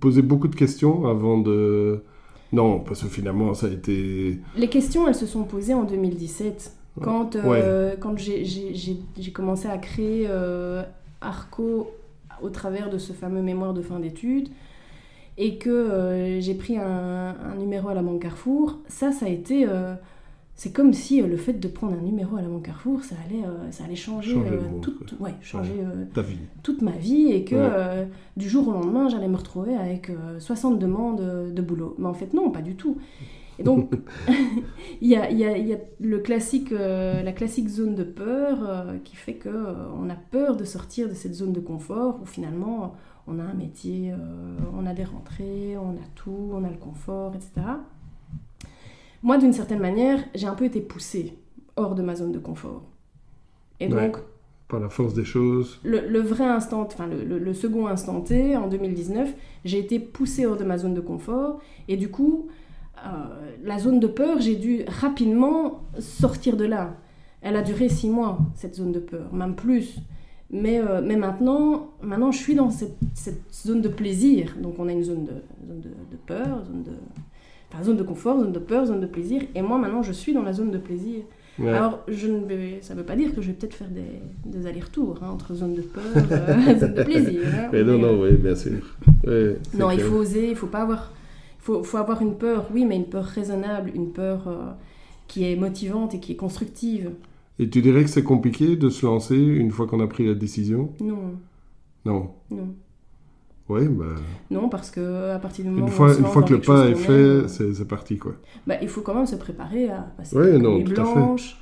posé beaucoup de questions avant de... Non, parce que finalement, ça a été...
Les questions, elles se sont posées en 2017. Quand, euh, quand j'ai- j'ai j'ai- j'ai commencé à créer euh, Arco au travers de ce fameux mémoire de fin d'études et que euh, j'ai pris un, un numéro à la Banque Carrefour, ça, ça a été. C'est comme si euh, le fait de prendre un numéro à la Banque Carrefour, ça allait, euh, ça allait changer,
Changer le monde,
toute, ouais, changer
Ta vie.
toute ma vie et que
Ouais.
euh, du jour au lendemain, j'allais me retrouver avec euh, 60 demandes de boulot. Mais en fait, non, pas du tout. Et donc, [laughs] il y a, il y a- il y a le classique, euh, la classique zone de peur euh, qui fait que euh, on a peur de sortir de cette zone de confort où finalement on a un métier, on a des rentrées, on a tout, on a le confort, etc. Moi, d'une certaine manière, j'ai un peu été poussée hors de ma zone de confort. Et
Ouais.
donc,
par la force des choses.
Le, vrai instant, enfin le, le, second instant T, en 2019, j'ai été poussée hors de ma zone de confort et du coup, euh, la zone de peur, j'ai dû rapidement sortir de là. Elle a duré six mois, cette zone de peur, même plus. Mais, euh, mais maintenant, maintenant, je suis dans cette, cette, zone de plaisir. Donc, on a une zone de, zone de, de peur, zone de, enfin, zone de confort, zone de peur, zone de plaisir. Et moi, maintenant, je suis dans la zone de plaisir. Alors, je ne vais, ça ne veut pas dire que je vais peut-être faire des, des allers-retours hein, entre zone de peur et euh, [laughs] zone de plaisir. Hein.
mais non, non, oui, bien sûr.
non, il faut oser, il faut pas avoir... Il faut, faut, avoir une peur, oui, mais une peur raisonnable, une peur euh, qui est motivante et qui est constructive.
Et tu dirais que c'est compliqué de se lancer une fois qu'on a pris la décision?
Non.
Non.
Non.
Oui, bah...
Non, parce que à partir du moment
une fois, où on une fois que le pas est fait, c'est parti, quoi.
Bah, il faut quand même se préparer à passer ouais, non, tout blanches,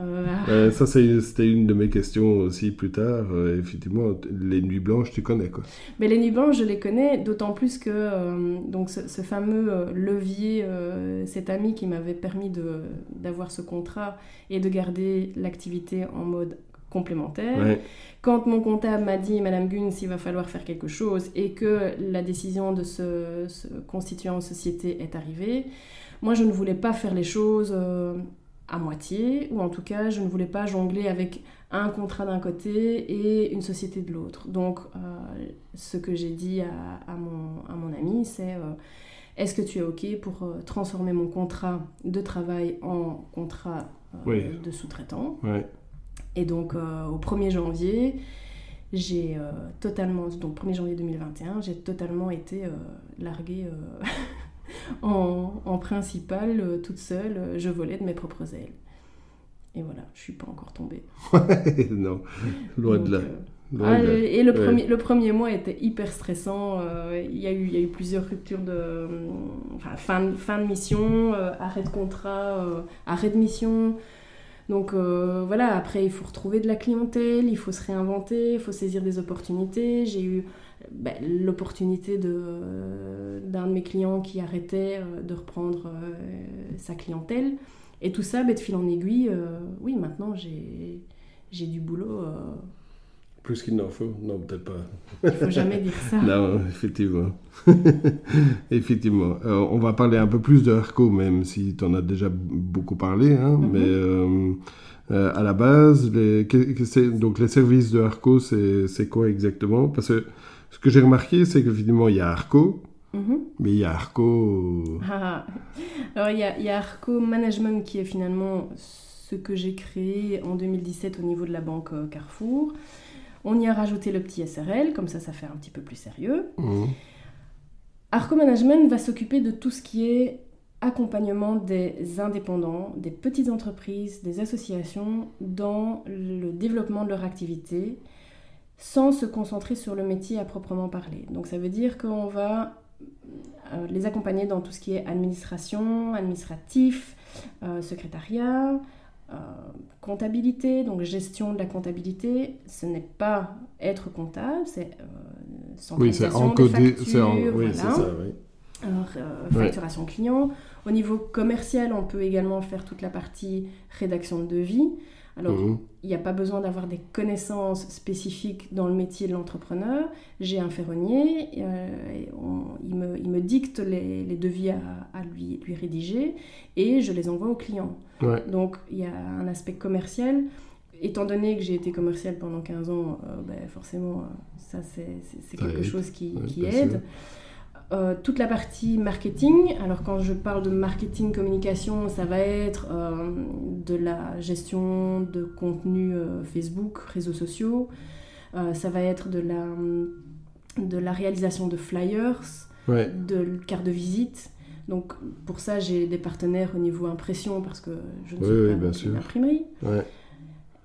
euh, ça, c'était une de mes questions aussi plus tard. Euh, effectivement, les nuits blanches, tu connais quoi
Mais les nuits blanches, je les connais, d'autant plus que euh, donc ce, fameux levier, cet ami qui m'avait permis d'avoir ce contrat et de garder l'activité en mode complémentaire. Quand mon comptable m'a dit, Madame Guns, il va falloir faire quelque chose et que la décision de se, se constituer en société est arrivée, moi, je ne voulais pas faire les choses à moitié, ou en tout cas, je ne voulais pas jongler avec un contrat d'un côté et une société de l'autre. Donc, euh, ce que j'ai dit à, mon, à, mon, ami, c'est euh, est-ce que tu es OK pour euh, transformer mon contrat de travail en contrat de sous-traitant? Et donc, au 1er janvier, j'ai totalement, donc 1er janvier 2021, j'ai totalement été larguée [laughs] en, en principale, euh, toute seule, euh, je volais de mes propres ailes. Et voilà, je suis pas encore tombée. [laughs]
non, loin de là.
Euh, ah, et le, premier, le premier mois était hyper stressant. Il y, a eu, y a eu plusieurs ruptures de. Enfin, fin, fin de mission, arrêt de contrat, arrêt de mission. Donc voilà, après il faut retrouver de la clientèle, il faut se réinventer, il faut saisir des opportunités. J'ai eu ben, l'opportunité d'un de, mes clients qui arrêtait euh, de reprendre euh, sa clientèle. Et tout ça, ben, de fil en aiguille, euh, oui, maintenant j'ai du boulot.
Plus qu'il n'en faut Non, peut-être pas.
Il faut jamais dire ça. [laughs]
non, effectivement. [laughs] effectivement. on va parler un peu plus de Arco, même si tu en as déjà beaucoup parlé. Hein, mm-hmm. Mais à la base, les, donc les services de Arco, c'est quoi exactement? Parce que ce que j'ai remarqué, c'est qu'évidemment, il y a Arco, mhm. mais il y a Arco...
Ah, alors, il y, a, il y, a, Arco Management qui est finalement ce que j'ai créé en 2017 au niveau de la banque euh, Carrefour. On y a rajouté le petit SRL, comme ça, ça fait un petit peu plus sérieux. Mhm. Arco Management va s'occuper de tout ce qui est accompagnement des indépendants, des petites entreprises, des associations dans le développement de leur activité sans se concentrer sur le métier à proprement parler. Donc ça veut dire qu'on va euh, les accompagner dans tout ce qui est administration, administratif, euh, secrétariat, comptabilité, donc gestion de la comptabilité. Ce n'est pas être comptable, c'est centralisation oui, des factures, oui, ça, oui. facturation client. Au niveau commercial, on peut également faire toute la partie rédaction de devis. Alors, mhm. il n'y a pas besoin d'avoir des connaissances spécifiques dans le métier de l'entrepreneur. J'ai un ferronnier, euh, il, me, dicte les, devis à, lui, lui, rédiger et je les envoie au client. Donc, il y a un aspect commercial. Étant donné que j'ai été commercial pendant 15 ans, euh, ben, forcément, ça, c'est quelque chose qui, aide. Euh, toute la partie marketing. Alors quand je parle de marketing communication, ça va être euh, de la gestion de contenu euh, Facebook, réseaux sociaux. ça va être de la, de la réalisation de flyers, de cartes de visite. Donc pour ça, j'ai des partenaires au niveau impression parce que je ne suis pas l'imprimerie.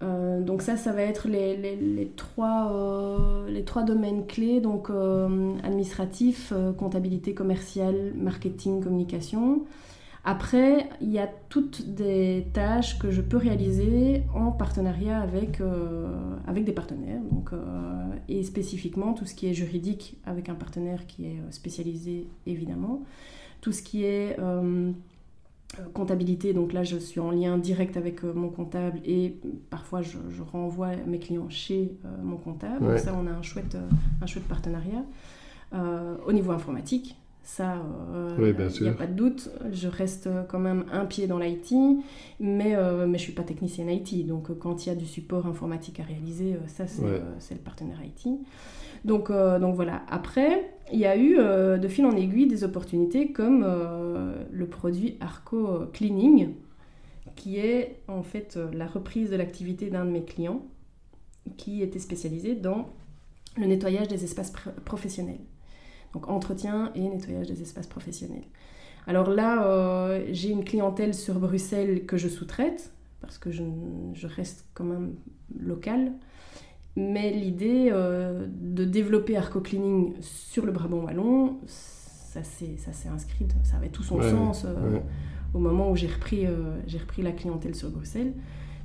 Euh, donc ça, ça va être les, trois, euh, les trois domaines clés, donc euh, administratif, comptabilité commerciale, marketing, communication. Après, il y a toutes des tâches que je peux réaliser en partenariat avec, avec des partenaires, donc, et spécifiquement tout ce qui est juridique avec un partenaire qui est spécialisé évidemment, tout ce qui est comptabilité, donc là je suis en lien direct avec mon comptable et parfois je, renvoie mes clients chez mon comptable. Donc ça on a un chouette, un chouette partenariat. au niveau informatique, ça, il n'y a pas de doute. Je reste quand même un pied dans l'IT, mais, mais je ne suis pas technicienne IT. Donc, quand il y a du support informatique à réaliser, ça, c'est le partenaire IT. Donc, donc voilà. Après, il y a eu de fil en aiguille des opportunités comme le produit Arco Cleaning, qui est en fait la reprise de l'activité d'un de mes clients qui était spécialisé dans le nettoyage des espaces professionnels. Donc entretien et nettoyage des espaces professionnels. Alors là, euh, j'ai une clientèle sur Bruxelles que je sous-traite, parce que je, reste quand même local. Mais l'idée euh, de développer Arco Cleaning sur le Brabant Wallon, ça s'est inscrit, ça avait tout son sens euh, au moment où j'ai repris, la clientèle sur Bruxelles.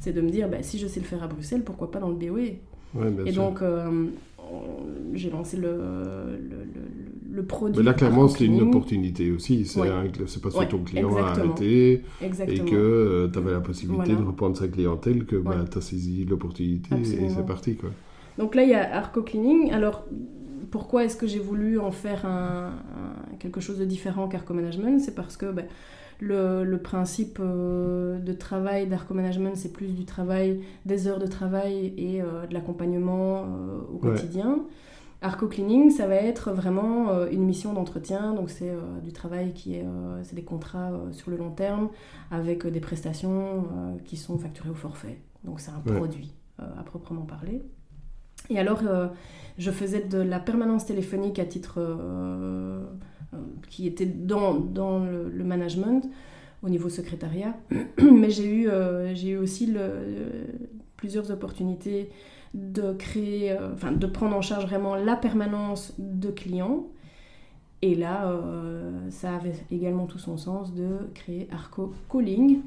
C'est de me dire, bah, si je sais le faire à Bruxelles, pourquoi pas dans le BOE Et donc, j'ai lancé le, le, le, produit.
Mais là, clairement, c'est une opportunité aussi. C'est pas ce que ton client a arrêté et que euh, tu avais la possibilité de reprendre sa clientèle, que bah, tu as saisi l'opportunité et c'est parti. Quoi.
Donc là, il y a Arco Cleaning. Alors, pourquoi est-ce que j'ai voulu en faire un, quelque chose de différent qu'Arco Management? C'est parce que. Ben, le, principe euh, de travail d'Arco Management, c'est plus du travail, des heures de travail et euh, de l'accompagnement euh, au quotidien. Arco Cleaning, ça va être vraiment une mission d'entretien, donc c'est du travail qui est, c'est des contrats sur le long terme avec des prestations qui sont facturées au forfait. Donc c'est un produit à proprement parler. Et alors, je faisais de la permanence téléphonique à titre qui était dans, dans le, management au niveau secrétariat. [clears throat] Mais j'ai eu, euh, j'ai eu aussi plusieurs opportunités de créer, euh, enfin de prendre en charge vraiment la permanence de clients. Et là, euh, ça avait également tout son sens de créer Arco Calling,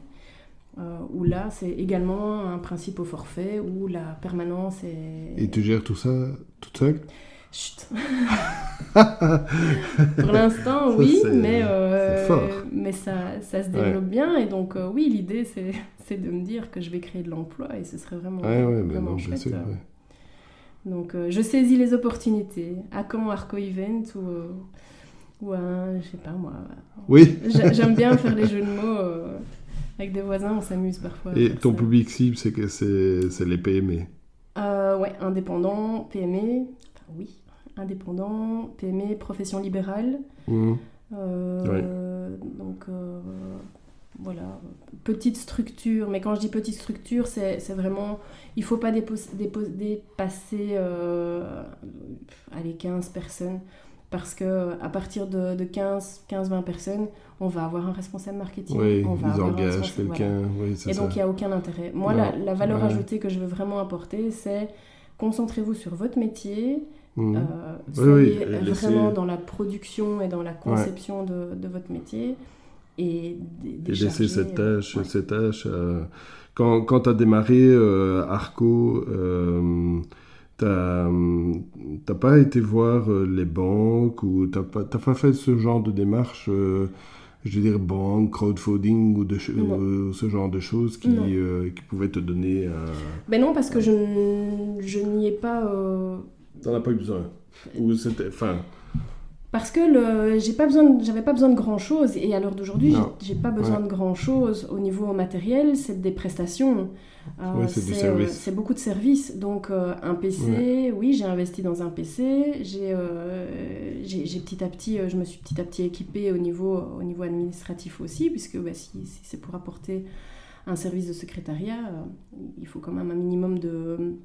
où là, c'est également un principe au forfait, où la permanence est...
Et tu gères tout ça toute seule?
Chut. [laughs] Pour l'instant, oui, mais, euh, mais ça, ça se développe bien. Et donc, euh, oui, l'idée, c'est de me dire que je vais créer de l'emploi et ce serait vraiment, vraiment chouette. donc, euh, je saisis les opportunités. À quand Arco Event ou, ou un, je sais pas moi.
Oui.
J'aime bien faire les jeux de mots. avec des voisins, on s'amuse parfois.
Et ton public cible, c'est les PME
Ouais, indépendants, PME, oui, indépendant, PME, profession libérale. Mmh. Euh, donc euh, voilà, petite structure. Mais quand je dis petite structure, c'est vraiment, il ne faut pas dépasser euh, les 15 personnes. Parce que à partir de, de 15-20 personnes, on va avoir un responsable marketing.
Oui,
on
va ils engagent quelqu'un.
Et donc, il n'y a aucun intérêt. Moi, la, valeur ajoutée que je veux vraiment apporter, c'est concentrez-vous sur votre métier, Mmh. Euh, soyez vraiment dans la production et dans la conception de, de votre métier. Et,
laisser cette tâche. Cette tâche euh, quand quand tu as démarré euh, Arco, tu n'as pas été voir les banques ou tu n'as pas, pas, fait ce genre de démarche je veux dire, banque, crowdfunding ou, de ce genre de choses qui, qui pouvaient te donner.
Ben non, parce que je, je n'y ai pas
T'en as pas eu besoin Ou c'était. Enfin.
Parce que le, j'ai pas besoin, j'avais pas besoin de grand chose et à l'heure d'aujourd'hui, j'ai, pas besoin de grand chose au niveau matériel. C'est des prestations,
euh, c'est, euh,
c'est beaucoup de services. Donc euh, un PC, oui, j'ai investi dans un PC. J'ai, j'ai, petit à petit, je me suis petit à petit équipée au niveau, au niveau administratif aussi, puisque bah, si, si, c'est pour apporter un service de secrétariat, il faut quand même un minimum de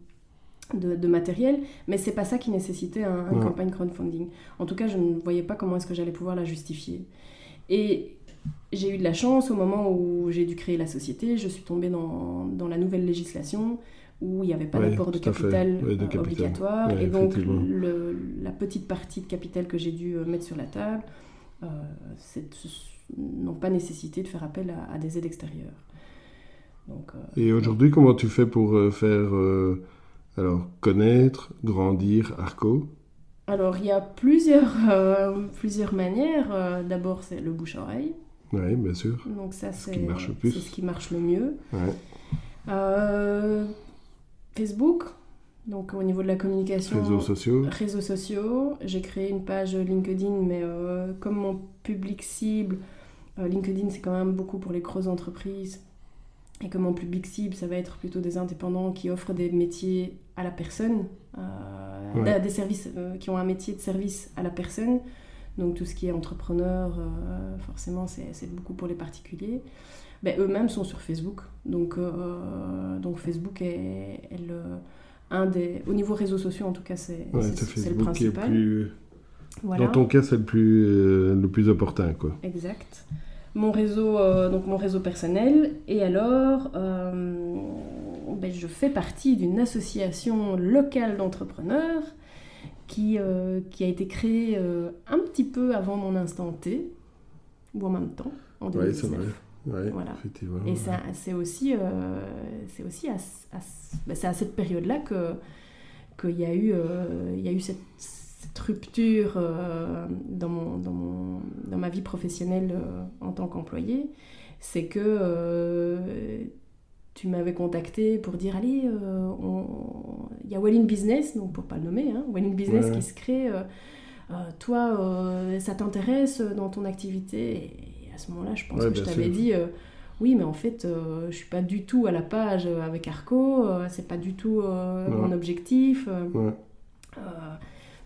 de, matériel, mais c'est pas ça qui nécessitait un, une campagne crowdfunding. En tout cas, je ne voyais pas comment est-ce que j'allais pouvoir la justifier. Et j'ai eu de la chance au moment où j'ai dû créer la société, je suis tombée dans, dans la nouvelle législation où il n'y avait pas d'apport de, capital, obligatoire. et donc, le, la petite partie de capital que j'ai dû euh, mettre sur la table euh, n'ont pas nécessité de faire appel à, des aides extérieures. Donc, euh,
et aujourd'hui, comment tu fais pour euh, faire alors, connaître, grandir, Arco
Alors, il y a plusieurs, euh, plusieurs manières. Euh, d'abord, c'est le bouche-oreille.
Oui, bien sûr.
Donc ça,
Ce
c'est
qui marche le plus.
c'est ce qui marche le mieux.
Ouais.
Euh, Facebook, donc au niveau de la communication.
Réseaux sociaux.
Réseaux sociaux. J'ai créé une page LinkedIn, mais euh, comme mon public cible, euh, LinkedIn c'est quand même beaucoup pour les grosses entreprises. Et que mon public cible, ça va être plutôt des indépendants qui offrent des métiers à la personne, euh,
Ouais.
des services euh, qui ont un métier de service à la personne. Donc tout ce qui est entrepreneur, euh, forcément, c'est beaucoup pour les particuliers. Ben, Eux-mêmes sont sur Facebook. Donc, donc Facebook est, est le, un des... Au niveau réseaux sociaux, en tout cas, c'est
Ouais,
le
Facebook qui est
principal.
plus.
Voilà.
Dans ton cas, c'est le plus, le plus opportun, quoi.
Exact. Mon réseau, euh, donc mon réseau personnel. Et alors, euh, ben, je fais partie d'une association locale d'entrepreneurs qui, euh, qui a été créée un petit peu avant mon instant T, ou en même temps, en
Oui,
2019.
c'est vrai. Ouais,
Voilà. Et ça, c'est aussi, euh, c'est aussi à, à- ben, c'est à cette période-là que qu'il y a eu, euh, il y a eu cette, cette rupture euh, dans, mon, dans, mon, dans ma vie professionnelle euh, en tant qu'employé. C'est que euh, tu m'avais contacté pour dire allez, il y a Welling Business, donc pour pas le nommer, hein, Welling Business
Ouais.
qui se crée. toi, ça t'intéresse dans ton activité? Et à ce moment-là, je pense
Ouais,
que je t'avais dit oui, mais en fait, euh, je suis pas du tout à la page avec Arco, euh, c'est pas du tout euh, mon objectif.
Ouais.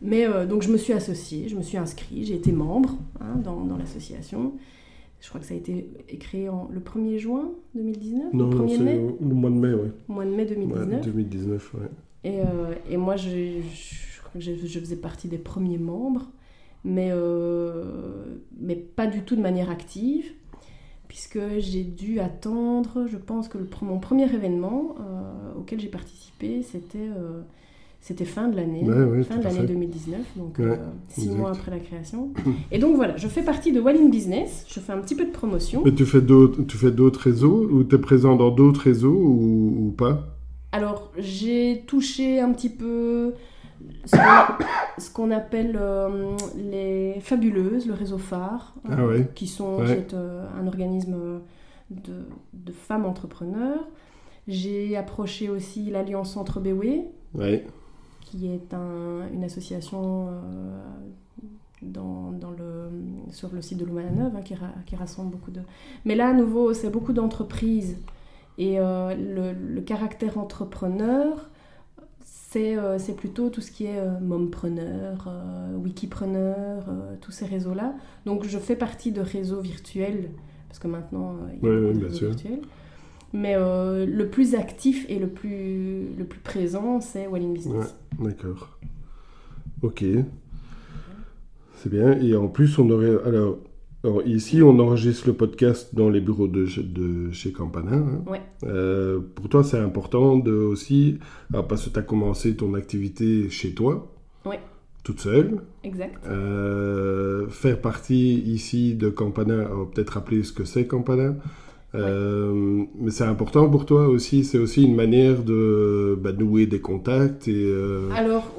Mais euh, donc je me suis associée, je me suis inscrite, j'ai été membre hein, dans, dans l'association. Je crois que ça a été créé en, le 1er juin 2019,
Non,
le
non,
1er
c'est
mai,
au, au mois de mai, ouais.
mois de mai
Ouais,
2019.
2019, ouais.
Et, euh, et moi, je, je, crois que je, je faisais partie des premiers membres, mais, euh, mais pas du tout de manière active, puisque j'ai dû attendre, je pense que le, mon premier événement auquel j'ai participé, c'était c'était fin de l'année,
Ouais, ouais,
fin de l'année
fait.
2019, donc
Ouais,
euh, six
exact.
mois après la création. Et donc voilà, je fais partie de Walling Business, je fais un petit peu de promotion.
Mais tu fais d'autres, tu fais d'autres réseaux ou tu es présent dans d'autres réseaux ou, ou pas?
Alors, j'ai touché un petit peu ce qu'on, appelle euh, les fabuleuses, le réseau phare, euh,
Ah
qui sont un organisme de, de femmes entrepreneurs. J'ai approché aussi l'Alliance Centre Béoué,
Ouais.
Qui est un- une association euh, dans, dans le, sur le site de Louvain-la-Neuve hein, qui, ra- qui rassemble beaucoup de... Mais là, à nouveau, c'est beaucoup d'entreprises. Et euh, le, le caractère entrepreneur, c'est euh, c'est plutôt tout ce qui est mompreneur, wikipreneur, tous ces réseaux-là. Donc je fais partie de réseaux virtuels, parce que maintenant, il y a
Ouais,
beaucoup de réseaux
sûr.
virtuels. Mais euh, le plus actif et le plus, le plus présent, c'est Welling Business.
D'accord. Ok. C'est bien. Et en plus, on aurait. Alors, alors, ici, on enregistre le podcast dans les bureaux de, de chez Campana. hein.
Ouais.
Euh, pour toi, c'est important de aussi. alors, parce que tu as commencé ton activité chez toi.
Ouais.
Toute seule.
Exact.
Euh, faire partie ici de Campana, peut-être rappeler ce que c'est Campana. Euh, mais c'est important pour toi aussi, c'est aussi une manière de bah, nouer des contacts et, euh,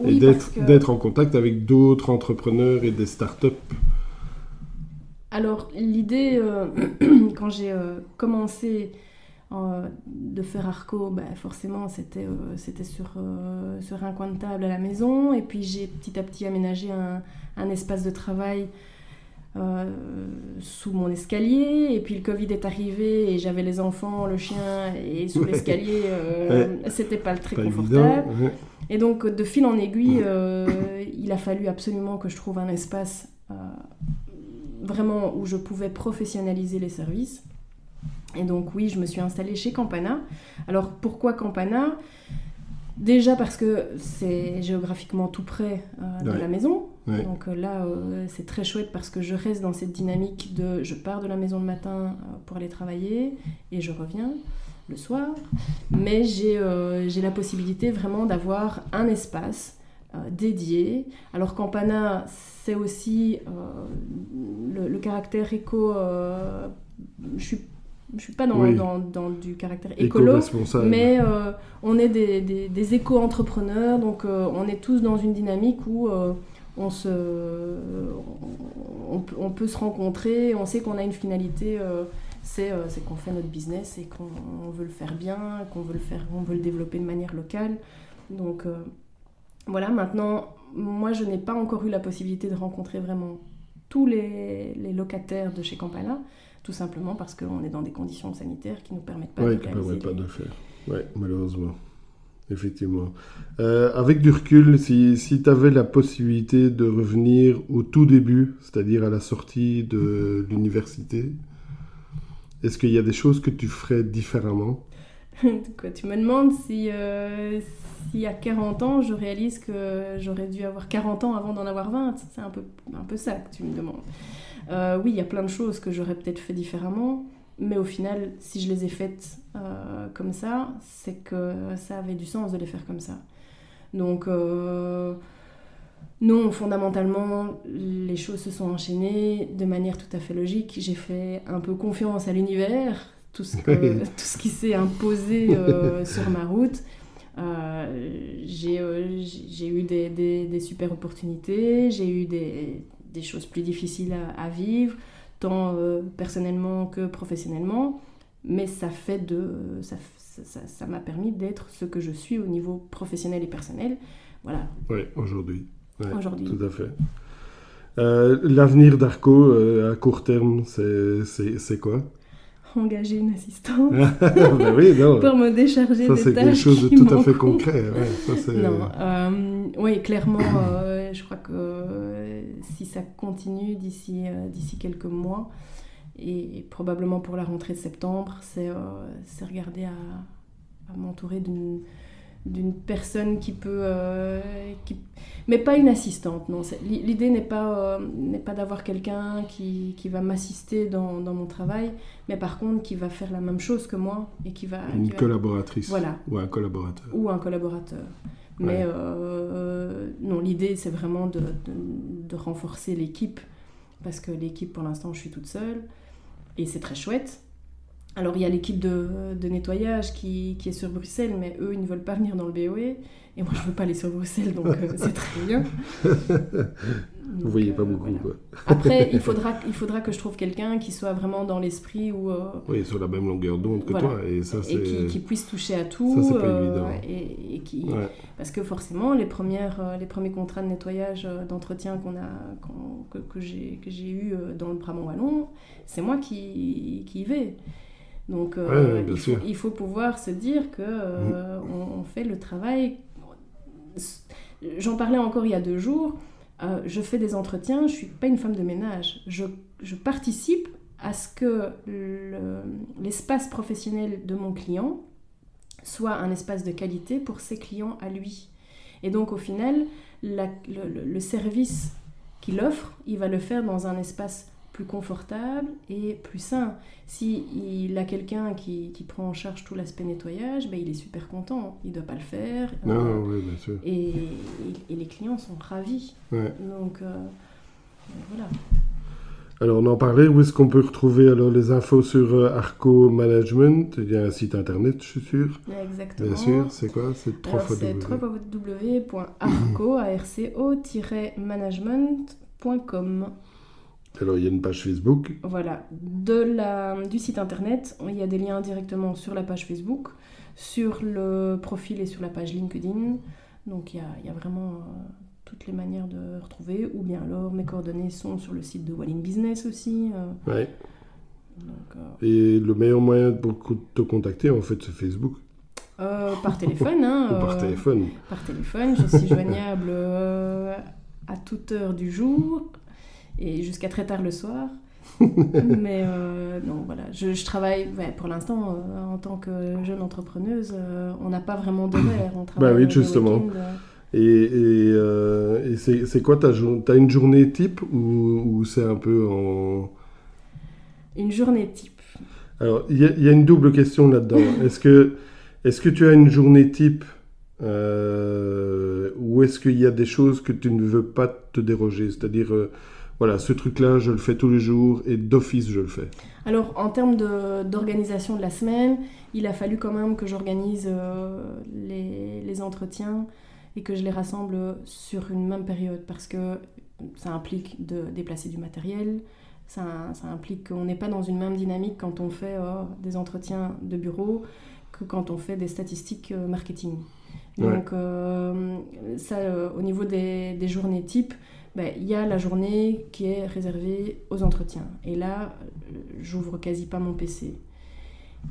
et d'être
que...
en contact avec d'autres entrepreneurs et des startups.
Alors, l'idée, euh, [clears throat] quand j'ai commencé de faire Arco, bah, forcément, c'était c'était sur, sur un coin de table à la maison. Et puis, j'ai petit à petit aménagé un, un espace de travail euh, sous mon escalier. Et puis, le Covid est arrivé et j'avais les enfants, le chien, et sous
Ouais.
l'escalier, euh, [laughs] c'était pas très
Pas
confortable.
évident. ouais.
Et donc, de fil en aiguille, euh, il a fallu absolument que je trouve un espace vraiment où je pouvais professionnaliser les services. Et donc, oui, je me suis installée chez Campana. Alors, pourquoi Campana? Déjà parce que c'est géographiquement tout près euh, de
Ouais.
la maison.
Ouais.
Donc euh, là, euh, c'est très chouette parce que je reste dans cette dynamique de je pars de la maison le matin pour aller travailler et je reviens le soir. Mais j'ai la possibilité vraiment d'avoir un espace dédié. Alors Campana, c'est aussi le, le caractère éco. je suis je suis pas dans,
Oui.
dans, dans du caractère écolo, mais euh, on est des, des, des éco-entrepreneurs, donc euh, on est tous dans une dynamique où euh, on, se, on, peut se rencontrer, on sait qu'on a une finalité, c'est qu'on fait notre business et qu'on veut le faire bien, qu'on veut le faire, on veut le développer de manière locale. Donc voilà, maintenant, moi je n'ai pas encore eu la possibilité de rencontrer vraiment tous les, locataires de chez Campana, tout simplement parce qu'on est dans des conditions sanitaires qui ne nous permettent pas
de
qui
permettent pas de le faire. Oui, malheureusement. Effectivement. Euh, avec du recul, si, si tu avais la possibilité de revenir au tout début, c'est-à-dire à la sortie de l'université, est-ce qu'il y a des choses que tu ferais différemment? [laughs]
Tu me demandes si, euh, si à 40 ans, je réalise que j'aurais dû avoir 40 ans avant d'en avoir 20. C'est un peu, un peu ça que tu me demandes. Euh, oui, il y a plein de choses que j'aurais peut-être fait différemment. Mais au final, si je les ai faites euh, comme ça, c'est que ça avait du sens de les faire comme ça. Donc, euh, non, fondamentalement, les choses se sont enchaînées de manière tout à fait logique. J'ai fait un peu confiance à l'univers, tout, ce [laughs] tout ce qui s'est imposé euh, [laughs] sur ma route. j'ai eu des, des, des, super opportunités, j'ai eu des, des, choses plus difficiles à, à vivre tant euh, personnellement que professionnellement, mais ça fait de ça ça m'a permis d'être ce que je suis au niveau professionnel et personnel. Voilà.
Oui, aujourd'hui.
aujourd'hui.
Tout à fait. Euh, l'avenir d'Arco euh, à court terme, c'est quoi?
Engager une assistante [laughs]
ben oui,
pour me décharger
ça,
des tâches. Ça,
c'est quelque chose de tout à fait concret. Ouais, [laughs]
non, oui, clairement, je crois que si ça continue d'ici euh, d'ici quelques mois, et, probablement pour la rentrée de septembre, c'est euh, regarder à, à m'entourer d'une d'une personne qui peut euh, qui... mais pas une assistante non. L'idée n'est pas n'est pas d'avoir quelqu'un qui, qui, va m'assister dans, dans, mon travail mais par contre qui va faire la même chose que moi et qui va
une collaboratrice.
Voilà.
Ou un collaborateur.
Ou un collaborateur. Mais euh, non, l'idée, c'est vraiment de, de, renforcer l'équipe, parce que l'équipe, pour l'instant, je suis toute seule, et c'est très chouette. Alors, il y a l'équipe de, de, nettoyage qui, qui, est sur Bruxelles, mais eux, ils ne veulent pas venir dans le BOE, et moi, je ne veux pas aller sur Bruxelles, donc euh, c'est très [laughs] bien.
Vous voyez pas euh, beaucoup. Quoi.
Après, il [laughs] faudra, il faudra que je trouve quelqu'un qui soit vraiment dans l'esprit où. Euh,
oui, sur la même longueur d'onde que toi. Et, ça,
et qui, qui, puisse toucher à tout.
Ça, c'est pas évident.
Et, et qui... Parce que forcément, les, premières, les premiers contrats de nettoyage, d'entretien qu'on a, que, que j'ai eu dans le Brabant Wallon, c'est moi qui, qui y vais. Donc, il, faut, il, faut, pouvoir se dire que mm. on, on fait le travail. J'en parlais encore il y a deux jours euh, je fais des entretiens, je ne suis pas une femme de ménage. Je, participe à ce que l'espace professionnel de mon client soit un espace de qualité pour ses clients à lui. Et donc au final, le, service qu'il offre, il va le faire dans un espace plus confortable et plus sain. Si il a quelqu'un qui, qui, prend en charge tout l'aspect nettoyage, ben il est super content. Il ne doit pas le faire.
Non, euh, oui, bien sûr.
Et, et, les clients sont ravis. Donc, euh, voilà.
Alors, on en parlait. Où est-ce qu'on peut retrouver alors les infos sur euh, Arco Management? Il y a un site internet, je suis sûr.
Exactement.
Bien sûr. C'est quoi? C'est
www.arco-management.com.
Alors, il y a une page Facebook.
Voilà. De la, du site internet, il y a des liens directement sur la page Facebook, sur le profil et sur la page LinkedIn. Donc, il y a, il y a vraiment euh, toutes les manières de retrouver. Ou bien alors, mes coordonnées sont sur le site de Walling Business aussi.
Euh. Ouais. Euh, et le meilleur moyen pour te contacter, en fait, c'est Facebook.
par téléphone. Hein, [laughs]
Ou par téléphone.
Par téléphone. Je suis joignable à toute heure du jour et jusqu'à très tard le soir. [laughs] Mais euh, non, voilà, je, travaille pour l'instant euh, en tant que jeune entrepreneuse. Euh, on n'a pas vraiment d'horaire.
Bah oui, justement. Et, et, et c'est quoi ta journée T'as une journée type ou, ou c'est un peu en.
Une journée type.
Alors, il y, y, a une double question là-dedans. [laughs] est-ce que, est que tu as une journée type ou est-ce qu'il y a des choses que tu ne veux pas te déroger? C'est-à-dire voilà, ce truc-là, je le fais tous les jours et d'office, je le fais.
Alors, en termes d'organisation de, la semaine, il a fallu quand même que j'organise euh, les, les, entretiens et que je les rassemble sur une même période parce que ça implique de déplacer du matériel, ça, ça implique qu'on n'est pas dans une même dynamique quand on fait euh, des entretiens de bureau que quand on fait des statistiques euh, marketing. Donc, ça, au niveau des, des journées type, ben, il y a la journée qui est réservée aux entretiens. Et là, j'ouvre quasi pas mon PC.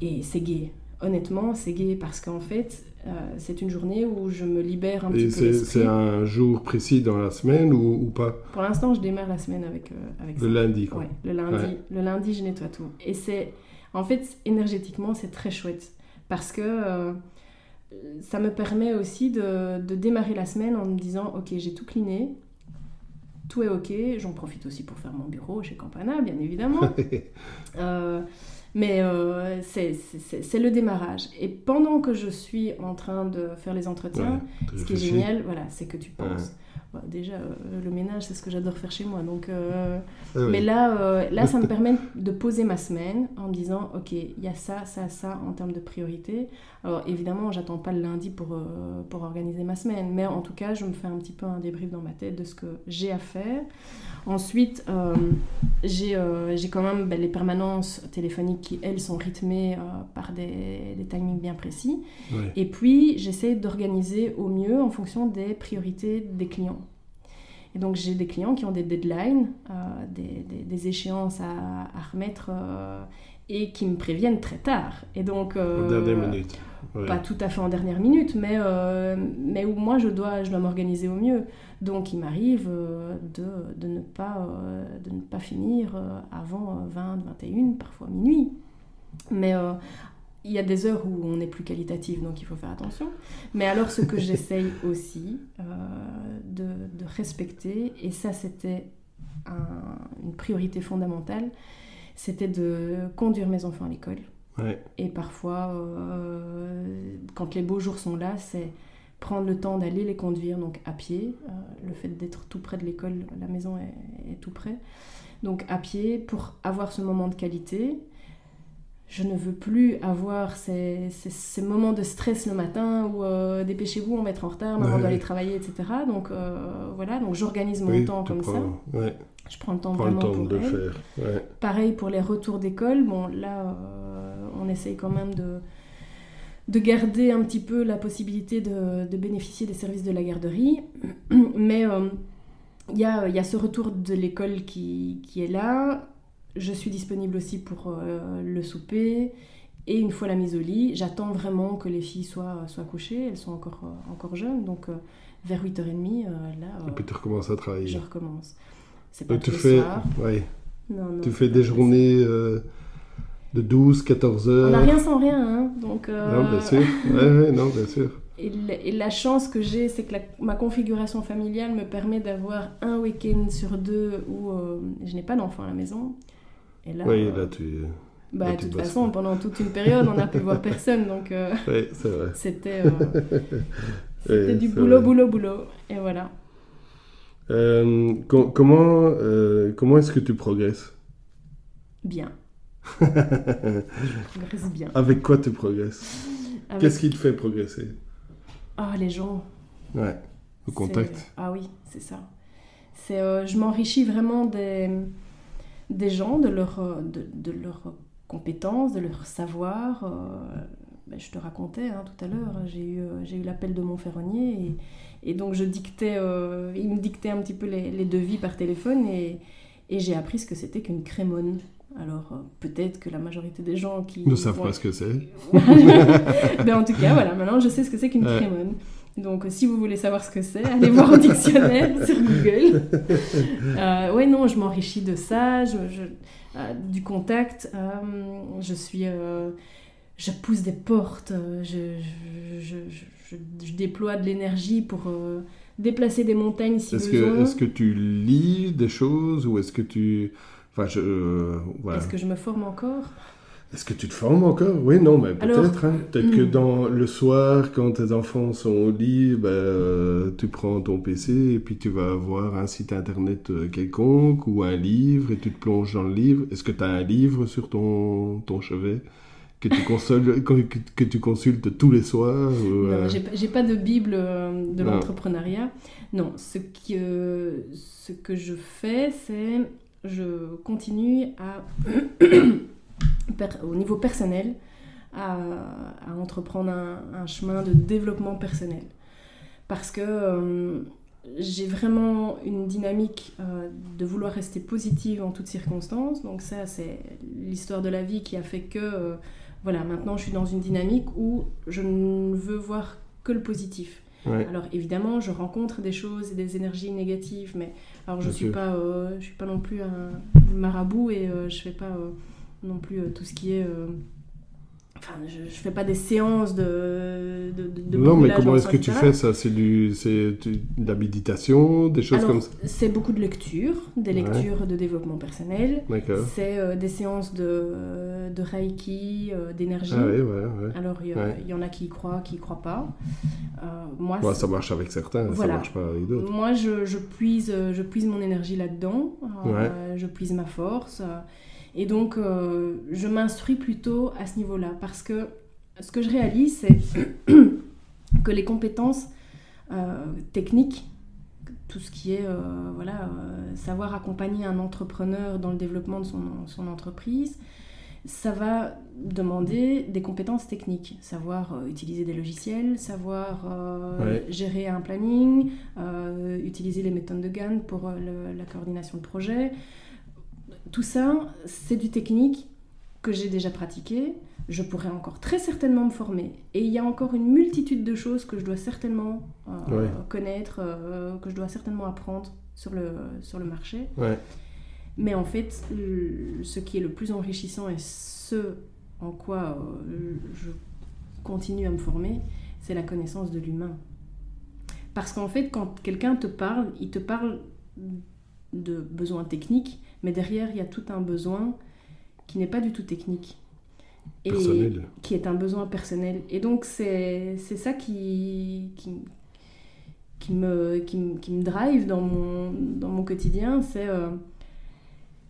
Et c'est gay. Honnêtement, c'est gay parce qu'en fait, euh, c'est une journée où je me libère un petit peu.
C'est un jour précis dans la semaine ou, pas?
Pour l'instant, je démarre la semaine avec, euh, avec
le lundi. Quoi.
le lundi. Le lundi, je nettoie tout. Et c'est, en fait, énergétiquement, c'est très chouette parce que euh, ça me permet aussi de, de, démarrer la semaine en me disant, ok, j'ai tout cliné, tout est ok. J'en profite aussi pour faire mon bureau chez Campana, bien évidemment. [laughs] Mais euh, c'est le démarrage. Et pendant que je suis en train de faire les entretiens, ce qui est génial, voilà, c'est que tu penses. déjà, euh, le ménage, c'est ce que j'adore faire chez moi. Donc, euh, ah Mais là, là, ça me [laughs] permet de poser ma semaine en me disant, OK, il y a ça, ça, ça en termes de priorité. Alors, évidemment, j'attends pas le lundi pour, pour organiser ma semaine. Mais en tout cas, je me fais un petit peu un débrief dans ma tête de ce que j'ai à faire. Ensuite, euh, euh, j'ai quand même ben, les permanences téléphoniques qui, elles, sont rythmées euh, par des, des, timings bien précis. Et puis, j'essaie d'organiser au mieux en fonction des priorités des clients. Et donc, j'ai des clients qui ont des deadlines, des, des, échéances à, à remettre et qui me préviennent très tard. Et donc,
dernière minute.
Pas tout à fait en dernière minute, mais, mais où moi, je dois, je dois m'organiser au mieux. Donc il m'arrive euh, de, de, ne pas, euh, de ne pas finir euh, avant 20, 21, parfois minuit. Mais il y a des heures où on est plus qualitatif, donc il faut faire attention. Mais alors ce que [laughs] j'essaye aussi de, de, respecter, et ça c'était une priorité fondamentale, c'était de conduire mes enfants à l'école. Et parfois, quand les beaux jours sont là, c'est prendre le temps d'aller les conduire donc à pied. Euh, le fait d'être tout près de l'école, la maison est, tout près. Donc à pied pour avoir ce moment de qualité. Je ne veux plus avoir ces, ces, moments de stress le matin où euh, dépêchez-vous, on va être en retard, maman doit aller travailler, etc. Donc euh, voilà, donc j'organise mon temps comme ça. Je prends le temps vraiment pour de faire. Pareil pour les retours d'école. Bon, là, on essaye quand même de, de garder un petit peu la possibilité de, bénéficier des services de la garderie. Mais euh, il y, a, ce retour de l'école qui, est là. Je suis disponible aussi pour euh, le souper. Et une fois la mise au lit, j'attends vraiment que les filles soient, soient couchées. Elles sont encore, euh, encore jeunes. Donc vers 8h30, là...
Et puis tu recommences à travailler.
Je recommence. C'est pas
tu fais, ouais. tu fais des journées de 12, 14 heures.
On n'a rien sans rien, hein, donc...
Euh, non, bien sûr. ouais, non, bien sûr.
Et, la chance que j'ai, c'est que ma configuration familiale me permet d'avoir un week-end sur deux où euh, je n'ai pas d'enfant à la maison.
Et là, oui, là tu...
Bah, de toute façon, pendant toute une période, on n'a pu voir personne, donc euh, [laughs] [laughs]
oui,
c'était du boulot, boulot, boulot, et voilà.
comment comment est-ce que tu progresses?
Bien. Progresse bien.
Avec quoi tu progresses? Qu'est-ce qui te fait progresser?
Ah, les gens.
Ouais, le contact.
Ah oui, c'est ça. C'est, euh, je m'enrichis vraiment des, des gens, de leur, euh, de, de leurs compétences, de leur savoir. Euh, ben, je te racontais hein, tout à l'heure, j'ai eu, j'ai eu l'appel de mon ferronnier et, et donc je dictais, il me dictait un petit peu les, les devis par téléphone et, et j'ai appris ce que c'était qu'une crémone. Alors euh, peut-être que la majorité des gens qui...
Ne savent pas ce que c'est. [laughs]
ben, en tout cas, voilà, maintenant je sais ce que c'est qu'une crémone. Donc si vous voulez savoir ce que c'est, allez voir au dictionnaire [laughs] sur Google. Euh, ouais, non, je m'enrichis de ça, je, euh, du contact. Euh, je suis... je pousse des portes, je, je déploie de l'énergie pour déplacer des montagnes si
est-ce
besoin.
Est-ce que tu lis des choses ou est-ce que tu je,
euh, Est-ce que je me forme encore?
Est-ce que tu te formes encore? Oui, non, mais peut-être. Hein. Peut-être que hmm. dans le soir, quand tes enfants sont au lit, ben, euh, tu prends ton PC et puis tu vas voir un site internet euh, quelconque ou un livre et tu te plonges dans le livre. Est-ce que tu as un livre sur ton, ton chevet que tu, consoles, [laughs] que, que tu consultes tous les soirs ou, euh,
j'ai pas- de bible euh, de l'entrepreneuriat. Non, ce, qui, euh, ce que je fais, c'est je continue [coughs] au niveau personnel, à, entreprendre un, un chemin de développement personnel. Parce que euh, j'ai vraiment une dynamique euh, de vouloir rester positive en toutes circonstances. Donc ça, c'est l'histoire de la vie qui a fait que, euh, voilà, maintenant je suis dans une dynamique où je ne veux voir que le positif.
Ouais.
Alors évidemment, je rencontre des choses et des énergies négatives, mais alors je
Bien
suis pas, euh, je suis pas non plus un marabout et euh, je fais pas euh, non plus tout ce qui est, enfin, je, je fais pas des séances de, de, de-
non, mais comment
en
est-ce que tu fais ça? C'est du, c'est de la méditation, des choses
Alors,
comme ça?
c'est beaucoup de lectures, des
Ouais.
lectures de développement personnel.
D'accord.
C'est euh, des séances de, de reiki, euh, d'énergie.
Ah ouais, ouais.
Alors, il y, en a qui y croient, qui y croient pas. Euh, moi,
ça marche avec certains,
Voilà.
ça marche pas avec d'autres.
Moi, je, je puise, je puise mon énergie là-dedans,
Ouais.
je puise ma force. Et donc, euh, je m'instruis plutôt à ce niveau-là. Parce que ce que je réalise, c'est [coughs] que les compétences euh, techniques, tout ce qui est euh, voilà, savoir accompagner un entrepreneur dans le développement de son, son entreprise, ça va demander des compétences techniques, savoir euh, utiliser des logiciels, savoir euh,
Ouais.
gérer un planning, euh, utiliser les méthodes de Gantt pour le- la coordination de projet. Tout ça, c'est du technique que j'ai déjà pratiqué. Je pourrais encore très certainement me former. Et il y a encore une multitude de choses que je dois certainement euh,
Ouais.
connaître, euh, que je dois certainement apprendre sur le, sur le marché.
Ouais.
Mais en fait, ce qui est le plus enrichissant et ce en quoi euh, je continue à me former, c'est la connaissance de l'humain. Parce qu'en fait, quand quelqu'un te parle, il te parle de besoins techniques, mais derrière, il y a tout un besoin qui n'est pas du tout technique. Et
Personnel.
qui est un besoin personnel. Et donc, c'est ça qui, qui, qui, me, qui, me- qui me drive dans mon, dans mon quotidien. C'est euh,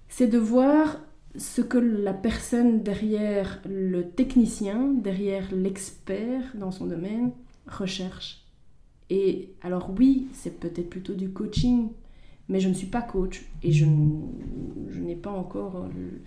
c'est de voir ce que la personne derrière le technicien, derrière l'expert dans son domaine, recherche. Et alors oui, c'est peut-être plutôt du coaching, mais je ne suis pas coach et je, je n'ai pas encore... euh,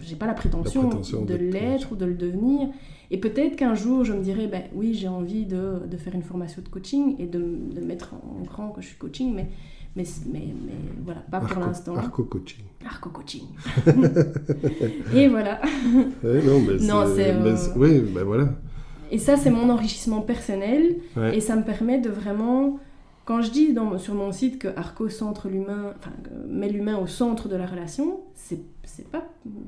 j'ai pas la prétention,
prétention
de l'être ou de le devenir. Et peut-être qu'un jour, je me dirai, ben oui, j'ai envie de, de faire une formation de coaching et de, de mettre en grand que je suis coaching, mais, mais, mais, mais voilà, pas pour l'instant.
Arco coaching.
Arco coaching. [laughs] et voilà.
Ouais, non, mais c'est.
euh,
c'est- Oui, ben voilà.
Et ça, c'est mon enrichissement personnel.
Ouais.
Et ça me permet de vraiment. Quand je dis dans, sur mon site que Arco centre l'humain, enfin, met l'humain au centre de la relation, c'est c'est pas,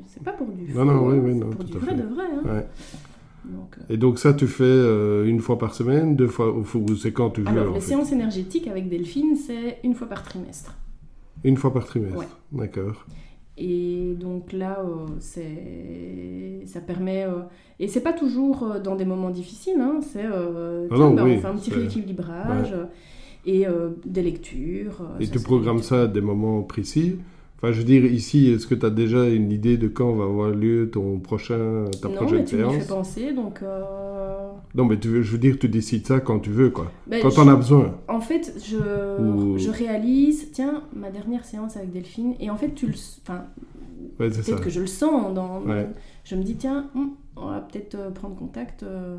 c'est pas pour du
Non, non,
faux,
oui, oui,
c'est
non,
pour
tout
du
à
vrai
fait.
de vrai. hein.
Ouais.
Donc, euh,
Et donc ça, tu fais euh, une fois par semaine, deux fois, ou c'est quand tu veux
Alors, les séances énergétiques avec Delphine, c'est une fois par trimestre.
Une fois par trimestre.
Ouais.
D'accord.
Et donc là, euh, c'est, ça permet. euh, et c'est pas toujours dans des moments difficiles, hein, c'est. euh,
Ah
tiens,
non,
bah,
oui,
on fait un petit
c'est-
rééquilibrage et euh, des lectures. euh,
Et
ça,
tu programmes ça à des moments précis? Enfin, je veux dire, ici, est-ce que tu as déjà une idée de quand va avoir lieu ton prochain, ta
Non,
prochaine
mais tu m'y
séance?
fais penser, donc. euh,
Non, mais tu veux, je veux dire, tu décides ça quand tu veux, quoi.
ben,
quand t'en as besoin.
En fait, je,
Ou-
je réalise, tiens, ma dernière séance avec Delphine, et en fait, tu le, enfin,
Ouais,
peut-être que je le sens dans,
Ouais.
je me dis tiens, hum, on va peut-être prendre contact, euh,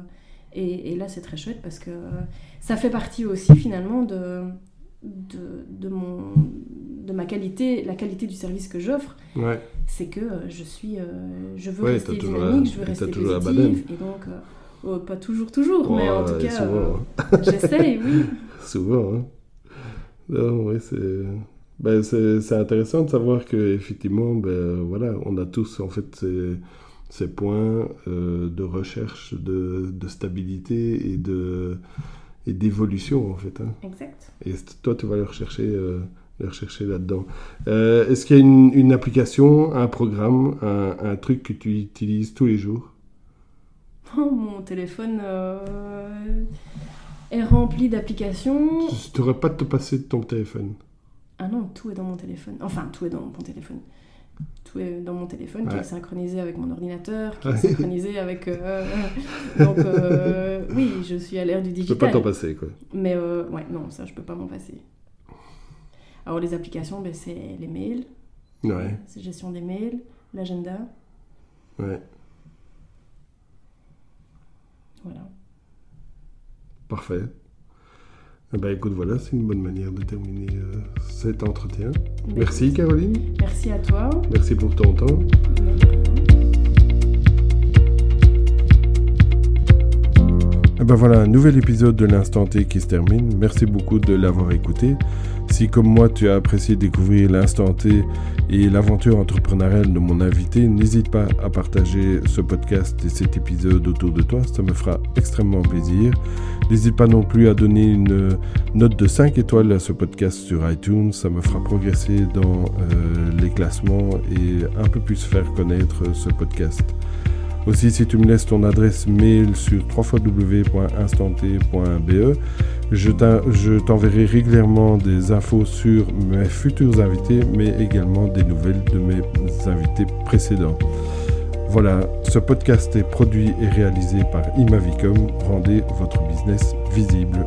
et, et là c'est très chouette parce que euh, ça fait partie aussi finalement de, de, de mon, de ma qualité, la qualité du service que j'offre,
Ouais.
c'est que euh, je suis, euh, je veux
Ouais,
rester dynamique,
la-
je veux rester positive, et donc euh, oh, pas toujours toujours, mais en tout cas euh,
hein. [laughs]
j'essaye, oui.
Souvent, hein. Non, ouais, c'est... Ben, c'est c'est intéressant de savoir que effectivement, ben, voilà, on a tous en fait ces, points euh, de recherche, de, de stabilité et de et d'évolution en fait. hein.
Exact.
Et toi, tu vas le rechercher, euh, le rechercher là-dedans? Euh, Est-ce qu'il y a une, une application, un programme, un, un truc que tu utilises tous les jours?
Oh, mon téléphone euh, est rempli d'applications.
Tu n'aurais pas de te passer de ton téléphone.
Ah non, tout est dans mon téléphone. Enfin, tout est dans mon téléphone. Dans mon téléphone, qui est synchronisé avec mon ordinateur, qui est synchronisé avec. euh, donc, euh, oui, je suis à l'ère du
Tu peux pas
digital.
t'en passer, quoi.
Mais euh, ouais, non, ça, je peux pas m'en passer. Alors, les applications, ben, c'est les mails,
Ouais,
c'est gestion des mails, l'agenda,
ouais.
voilà.
Parfait. Eh ben, écoute, voilà, c'est une bonne manière de terminer euh, cet entretien. Merci, Caroline.
Merci à toi.
Merci pour ton temps. Eh ben voilà, un nouvel épisode de l'Instant T qui se termine. Merci beaucoup de l'avoir écouté. Si comme moi tu as apprécié découvrir l'Instant T et l'aventure entrepreneuriale de mon invité, n'hésite pas à partager ce podcast et cet épisode autour de toi, ça me fera extrêmement plaisir. N'hésite pas non plus à donner une note de 5 étoiles à ce podcast sur iTunes, ça me fera progresser dans euh, les classements et un peu plus faire connaître ce podcast. Aussi, si tu me laisses ton adresse mail sur www.instanté.be, je t'enverrai régulièrement des infos sur mes futurs invités, mais également des nouvelles de mes invités précédents. Voilà, ce podcast est produit et réalisé par Imavicom. Rendez votre business visible.